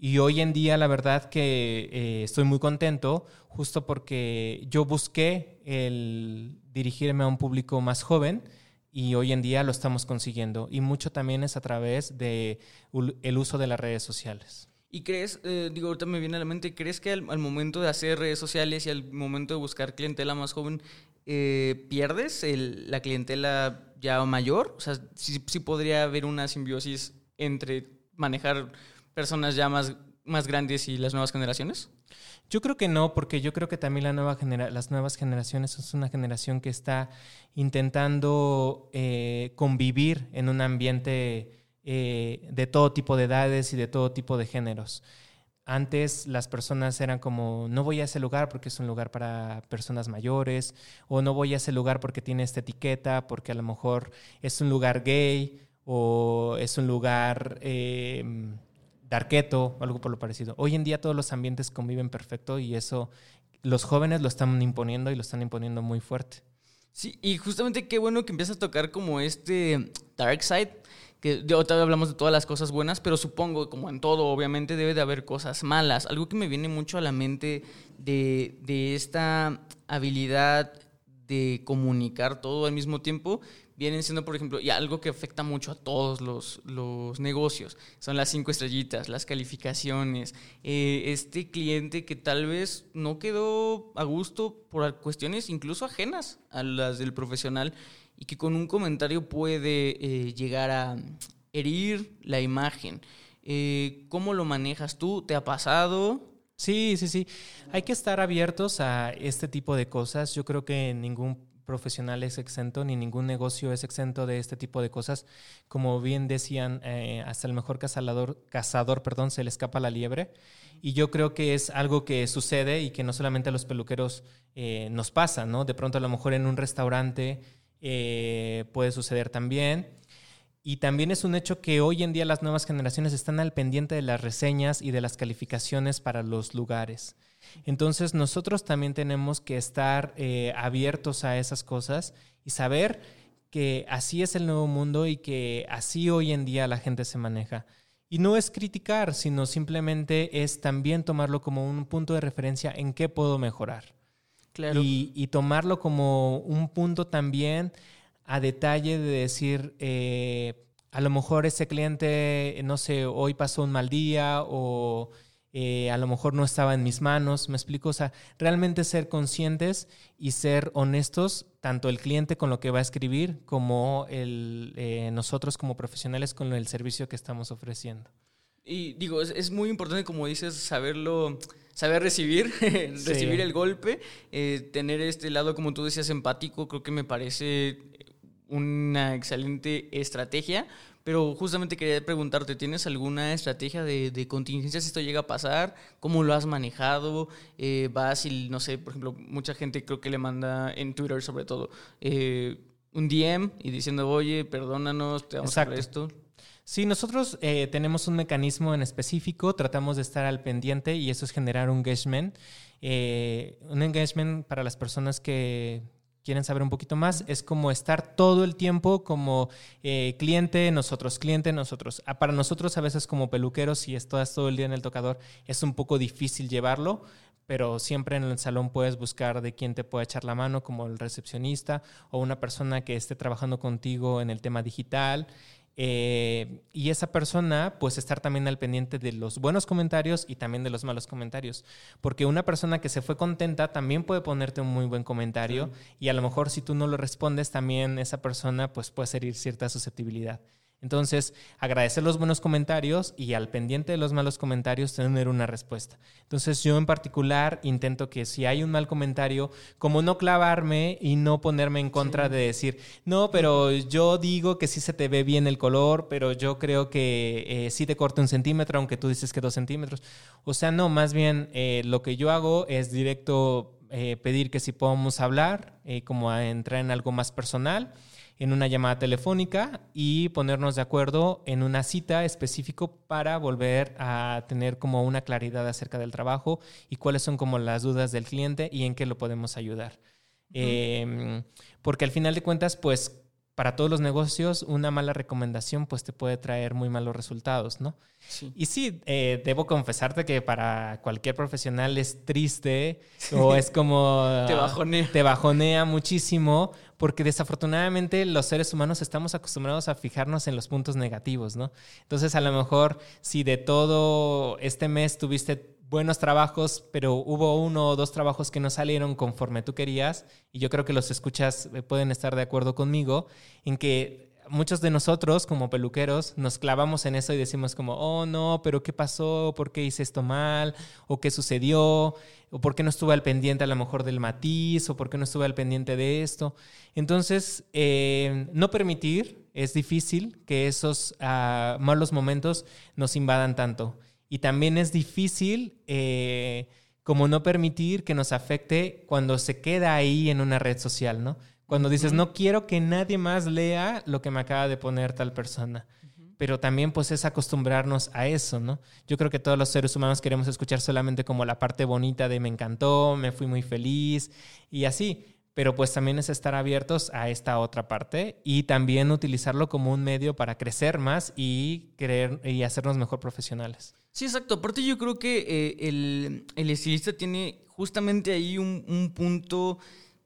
Speaker 3: Y hoy en día la verdad que eh, estoy muy contento justo porque yo busqué el dirigirme a un público más joven y hoy en día lo estamos consiguiendo. Y mucho también es a través del el uso de las redes sociales.
Speaker 2: ¿Y crees, eh, digo, ahorita me viene a la mente, ¿crees que al, momento de hacer redes sociales y al momento de buscar clientela más joven, eh, pierdes la clientela ya mayor? O sea, sí, sí podría haber una simbiosis entre manejar personas ya más, más grandes y las nuevas generaciones?
Speaker 3: Yo creo que no, porque yo creo que también la nueva las nuevas generaciones es una generación que está intentando eh, convivir en un ambiente eh, de todo tipo de edades y de todo tipo de géneros. Antes las personas eran como, no voy a ese lugar porque es un lugar para personas mayores, o no voy a ese lugar porque tiene esta etiqueta, porque a lo mejor es un lugar gay, o es un lugar... Eh, darketo algo por lo parecido. Hoy en día todos los ambientes conviven perfecto y eso los jóvenes lo están imponiendo y lo están imponiendo muy fuerte.
Speaker 2: Sí, y justamente qué bueno que empiezas a tocar como este dark side, que otra hablamos de todas las cosas buenas, pero supongo, como en todo, obviamente debe de haber cosas malas. Algo que me viene mucho a la mente de, de esta habilidad de comunicar todo al mismo tiempo vienen siendo, por ejemplo, y algo que afecta mucho a todos los, los negocios, son las cinco estrellitas, las calificaciones, eh, este cliente que tal vez no quedó a gusto por cuestiones incluso ajenas a las del profesional y que con un comentario puede eh, llegar a herir la imagen. Eh, ¿Cómo lo manejas tú? ¿Te ha pasado?
Speaker 3: Sí, sí, sí. Hay que estar abiertos a este tipo de cosas. Yo creo que ningún profesional es exento, ni ningún negocio es exento de este tipo de cosas. Como bien decían, eh, hasta el mejor cazador, cazador perdón, se le escapa la liebre. Y yo creo que es algo que sucede y que no solamente a los peluqueros eh, nos pasa, ¿no? De pronto a lo mejor en un restaurante eh, puede suceder también. Y también es un hecho que hoy en día las nuevas generaciones están al pendiente de las reseñas y de las calificaciones para los lugares. Entonces nosotros también tenemos que estar eh, abiertos a esas cosas y saber que así es el nuevo mundo y que así hoy en día la gente se maneja. Y no es criticar, sino simplemente es también tomarlo como un punto de referencia en qué puedo mejorar.
Speaker 2: Claro.
Speaker 3: Y, tomarlo como un punto también a detalle de decir, eh, a lo mejor ese cliente, no sé, hoy pasó un mal día o eh, a lo mejor no estaba en mis manos, me explico, o sea, realmente ser conscientes y ser honestos, tanto el cliente con lo que va a escribir como el, eh, nosotros como profesionales con el servicio que estamos ofreciendo.
Speaker 2: Y digo, es, muy importante, como dices, saberlo, saber recibir, *laughs* recibir el golpe, eh, tener este lado, como tú decías, empático, creo que me parece una excelente estrategia, pero justamente quería preguntarte, ¿tienes alguna estrategia de, contingencia si esto llega a pasar? ¿Cómo lo has manejado? Eh, ¿Vas y, no sé, por ejemplo, mucha gente creo que le manda en Twitter sobre todo eh, un DM y diciendo, oye, perdónanos, te vamos a hacer esto?
Speaker 3: Sí, nosotros eh, tenemos un mecanismo en específico, tratamos de estar al pendiente y eso es generar un engagement. un engagement para las personas que quieren saber un poquito más, es como estar todo el tiempo como eh, cliente, nosotros, cliente, nosotros. Ah, para nosotros a veces como peluqueros, si estás todo el día en el tocador, es un poco difícil llevarlo, pero siempre en el salón puedes buscar de quién te puede echar la mano, como el recepcionista o una persona que esté trabajando contigo en el tema digital. Eh, y esa persona, pues estar también al pendiente de los buenos comentarios y también de los malos comentarios. Porque una persona que se fue contenta también puede ponerte un muy buen comentario y a lo mejor si tú no lo respondes, también esa persona pues puede herir cierta susceptibilidad. Entonces, agradecer los buenos comentarios y al pendiente de los malos comentarios tener una respuesta. Entonces, yo en particular intento que si hay un mal comentario, como no clavarme y no ponerme en contra de decir, no, pero yo digo que sí se te ve bien el color, pero yo creo que eh, sí te corta un centímetro, aunque tú dices que dos centímetros. O sea, no, más bien eh, lo que yo hago es directo eh, pedir que si podamos hablar, como a entrar en algo más personal en una llamada telefónica y ponernos de acuerdo en una cita específico para volver a tener como una claridad acerca del trabajo y cuáles son como las dudas del cliente y en qué lo podemos ayudar. Em, porque al final de cuentas, pues para todos los negocios, una mala recomendación pues te puede traer muy malos resultados, ¿no? Y sí, eh, debo confesarte que para cualquier profesional es triste o es como... *laughs*
Speaker 2: te bajonea.
Speaker 3: Te bajonea muchísimo porque desafortunadamente los seres humanos estamos acostumbrados a fijarnos en los puntos negativos, ¿no? Entonces a lo mejor si de todo este mes tuviste buenos trabajos, pero hubo uno o dos trabajos que no salieron conforme tú querías, y yo creo que los escuchas eh, pueden estar de acuerdo conmigo, en que muchos de nosotros como peluqueros nos clavamos en eso y decimos como, oh no, pero ¿qué pasó? ¿Por qué hice esto mal? ¿O qué sucedió? ¿O por qué no estuve al pendiente a lo mejor del matiz? ¿O por qué no estuve al pendiente de esto? Entonces, eh, no permitir, es difícil que esos ah, malos momentos nos invadan tanto. Y también es difícil eh, como no permitir que nos afecte cuando se queda ahí en una red social, ¿no? Cuando dices, no quiero que nadie más lea lo que me acaba de poner tal persona. Pero también pues es acostumbrarnos a eso, ¿no? Yo creo que todos los seres humanos queremos escuchar solamente como la parte bonita de me encantó, me fui muy feliz y así pero pues también es estar abiertos a esta otra parte y también utilizarlo como un medio para crecer más y creer y hacernos mejor profesionales.
Speaker 2: Sí, exacto. Aparte yo creo que eh, el, el, estilista tiene justamente ahí un, punto,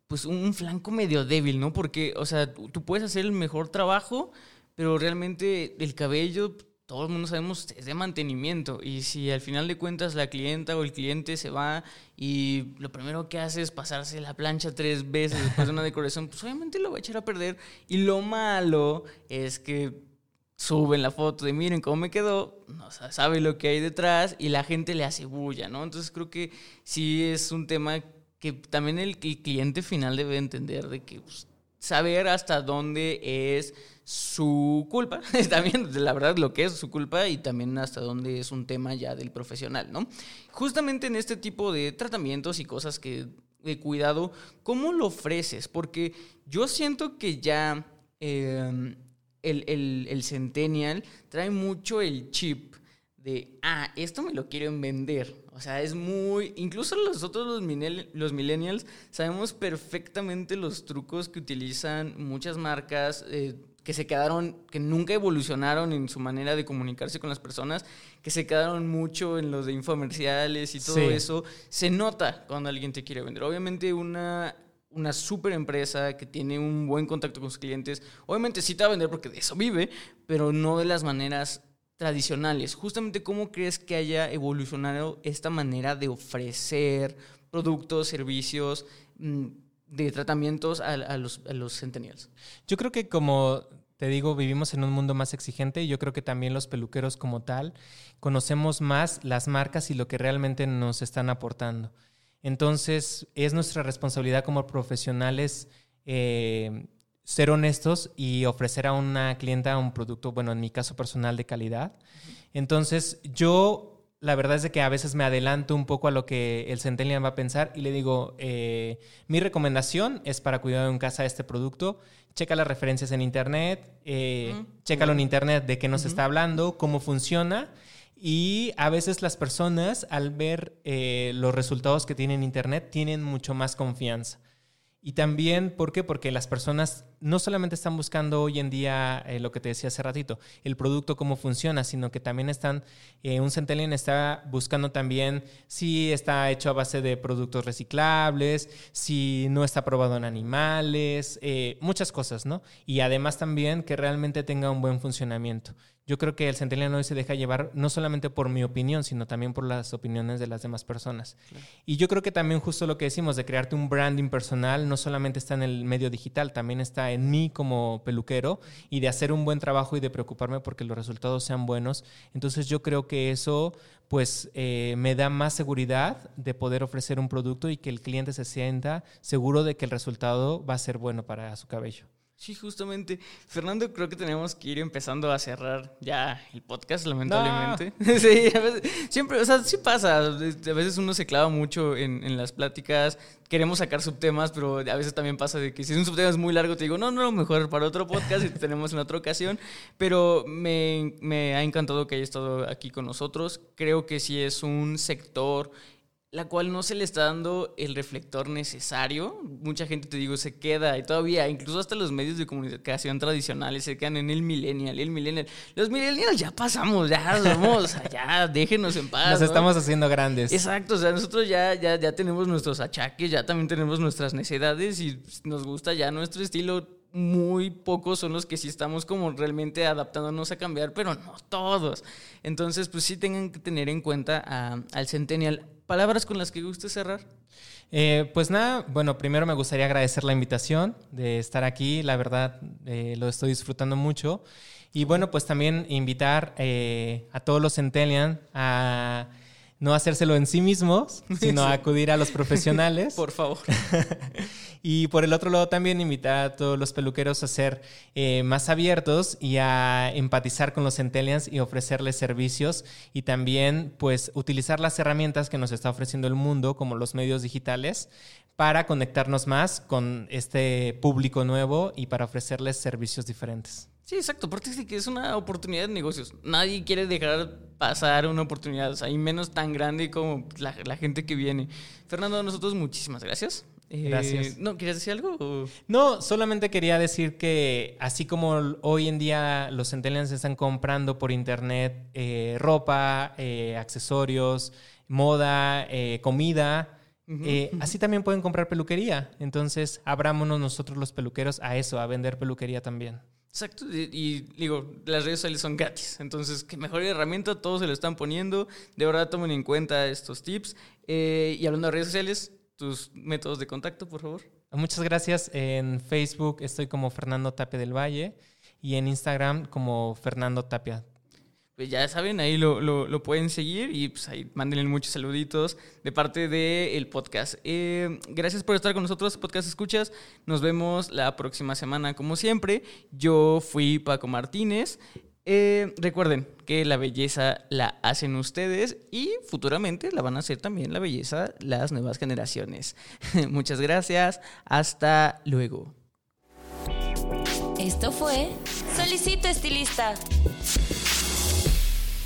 Speaker 2: pues un flanco medio débil, ¿no? Porque, o sea, tú puedes hacer el mejor trabajo, pero realmente el cabello todo el mundo sabemos, es de mantenimiento. Y si al final de cuentas la clienta o el cliente se va y lo primero que hace es pasarse la plancha tres veces después de una decoración, pues obviamente lo va a echar a perder. Y lo malo es que suben la foto de miren cómo me quedó, no sabe lo que hay detrás y la gente le hace bulla, ¿no? Entonces creo que sí es un tema que también el, cliente final debe entender de que pues, saber hasta dónde es su culpa, *laughs* también la verdad lo que es su culpa y también hasta dónde es un tema ya del profesional, ¿no? Justamente en este tipo de tratamientos y cosas que de cuidado, ¿cómo lo ofreces? Porque yo siento que ya em, el, el, centennial trae mucho el chip de, ah, esto me lo quieren vender. O sea, es muy... Incluso nosotros los, los millennials sabemos perfectamente los trucos que utilizan muchas marcas. Eh, que se quedaron, que nunca evolucionaron en su manera de comunicarse con las personas, que se quedaron mucho en los de infomerciales y todo eso, se nota cuando alguien te quiere vender. Obviamente una, una super empresa que tiene un buen contacto con sus clientes, obviamente sí te va a vender porque de eso vive, pero no de las maneras tradicionales. Justamente, ¿cómo crees que haya evolucionado esta manera de ofrecer productos, servicios, mm, de tratamientos a, los, a los centennials?
Speaker 3: Yo creo que como te digo, vivimos en un mundo más exigente y yo creo que también los peluqueros como tal conocemos más las marcas y lo que realmente nos están aportando. Entonces, es nuestra responsabilidad como profesionales eh, ser honestos y ofrecer a una clienta un producto, bueno, en mi caso personal, de calidad. Entonces, yo la verdad es de que a veces me adelanto un poco a lo que el Centennial va a pensar y le digo, eh, mi recomendación es para cuidado en casa este producto, checa las referencias en internet, eh, chécalo en internet de qué nos está hablando, cómo funciona. Y a veces las personas al ver eh, los resultados que tienen en internet tienen mucho más confianza. Y también, ¿por qué? Porque las personas no solamente están buscando hoy en día eh, lo que te decía hace ratito, el producto, cómo funciona, sino que también están, eh, un Centennial está buscando también si está hecho a base de productos reciclables, si no está probado en animales, eh, muchas cosas, ¿no? Y además también que realmente tenga un buen funcionamiento. Yo creo que el Centennial hoy se deja llevar no solamente por mi opinión, sino también por las opiniones de las demás personas. Y yo creo que también justo lo que decimos de crearte un branding personal no solamente está en el medio digital, también está en mí como peluquero y de hacer un buen trabajo y de preocuparme porque los resultados sean buenos. Entonces yo creo que eso pues eh, me da más seguridad de poder ofrecer un producto y que el cliente se sienta seguro de que el resultado va a ser bueno para su cabello.
Speaker 2: Sí, justamente. Fernando, creo que tenemos que ir empezando a cerrar ya el podcast, lamentablemente. *laughs* Sí, a veces, siempre, o sea, sí pasa. A veces uno se clava mucho en, en, las pláticas. Queremos sacar subtemas, pero a veces también pasa de que si un subtema es muy largo, te digo, no, no, mejor para otro podcast y te *laughs* tenemos en otra ocasión. Pero me, me ha encantado que haya estado aquí con nosotros. Creo que sí es un sector la cual no se le está dando el reflector necesario. Mucha gente, te digo, se queda, y todavía, incluso hasta los medios de comunicación tradicionales se quedan en el millennial, el millennial. Los millennials ya pasamos, ya somos, ya déjenos en paz.
Speaker 3: Nos estamos haciendo grandes.
Speaker 2: Exacto, o sea, nosotros ya, ya, ya tenemos nuestros achaques, ya también tenemos nuestras necesidades y nos gusta ya nuestro estilo muy pocos son los que sí estamos como realmente adaptándonos a cambiar, pero no todos. Entonces, pues sí tengan que tener en cuenta al Centennial. ¿Palabras con las que guste cerrar?
Speaker 3: Eh, pues nada, bueno, primero me gustaría agradecer la invitación de estar aquí, la verdad eh, lo estoy disfrutando mucho. Y bueno, pues también invitar eh, a todos los Centennial a no hacérselo en sí mismos, *laughs* sino a acudir a los profesionales. *laughs*
Speaker 2: Por favor. *laughs*
Speaker 3: y por el otro lado también invitar a todos los peluqueros a ser eh, más abiertos y a empatizar con los centennials y ofrecerles servicios y también pues utilizar las herramientas que nos está ofreciendo el mundo como los medios digitales para conectarnos más con este público nuevo y para ofrecerles servicios diferentes.
Speaker 2: Sí, exacto. Aparte de que es una oportunidad de negocios. Nadie quiere dejar pasar una oportunidad, o sea, y menos tan grande como la, gente que viene. Fernando, a nosotros muchísimas gracias.
Speaker 3: Eh, gracias.
Speaker 2: ¿No querías decir algo?
Speaker 3: No, solamente quería decir que así como hoy en día los centennials están comprando por internet eh, ropa, eh, accesorios, moda, comida, así también pueden comprar peluquería. Entonces, abrámonos nosotros los peluqueros a eso, a vender peluquería también.
Speaker 2: Exacto, y, digo, las redes sociales son gratis, entonces qué mejor herramienta, todos se lo están poniendo, de verdad tomen en cuenta estos tips. Eh, y hablando de redes sociales, tus métodos de contacto, por favor.
Speaker 3: Muchas gracias. En Facebook estoy como Fernando Tapia del Valle y en Instagram como Fernando Tapia.
Speaker 2: Pues ya saben, ahí lo, lo, pueden seguir y pues ahí mándenle muchos saluditos de parte del podcast. Eh, gracias por estar con nosotros, Podcast Escuchas. Nos vemos la próxima semana, como siempre. Yo fui Paco Martínez. Eh, recuerden que la belleza la hacen ustedes y futuramente la van a hacer también la belleza las nuevas generaciones. *laughs* Muchas gracias. Hasta luego.
Speaker 1: Esto fue Solicito Estilista.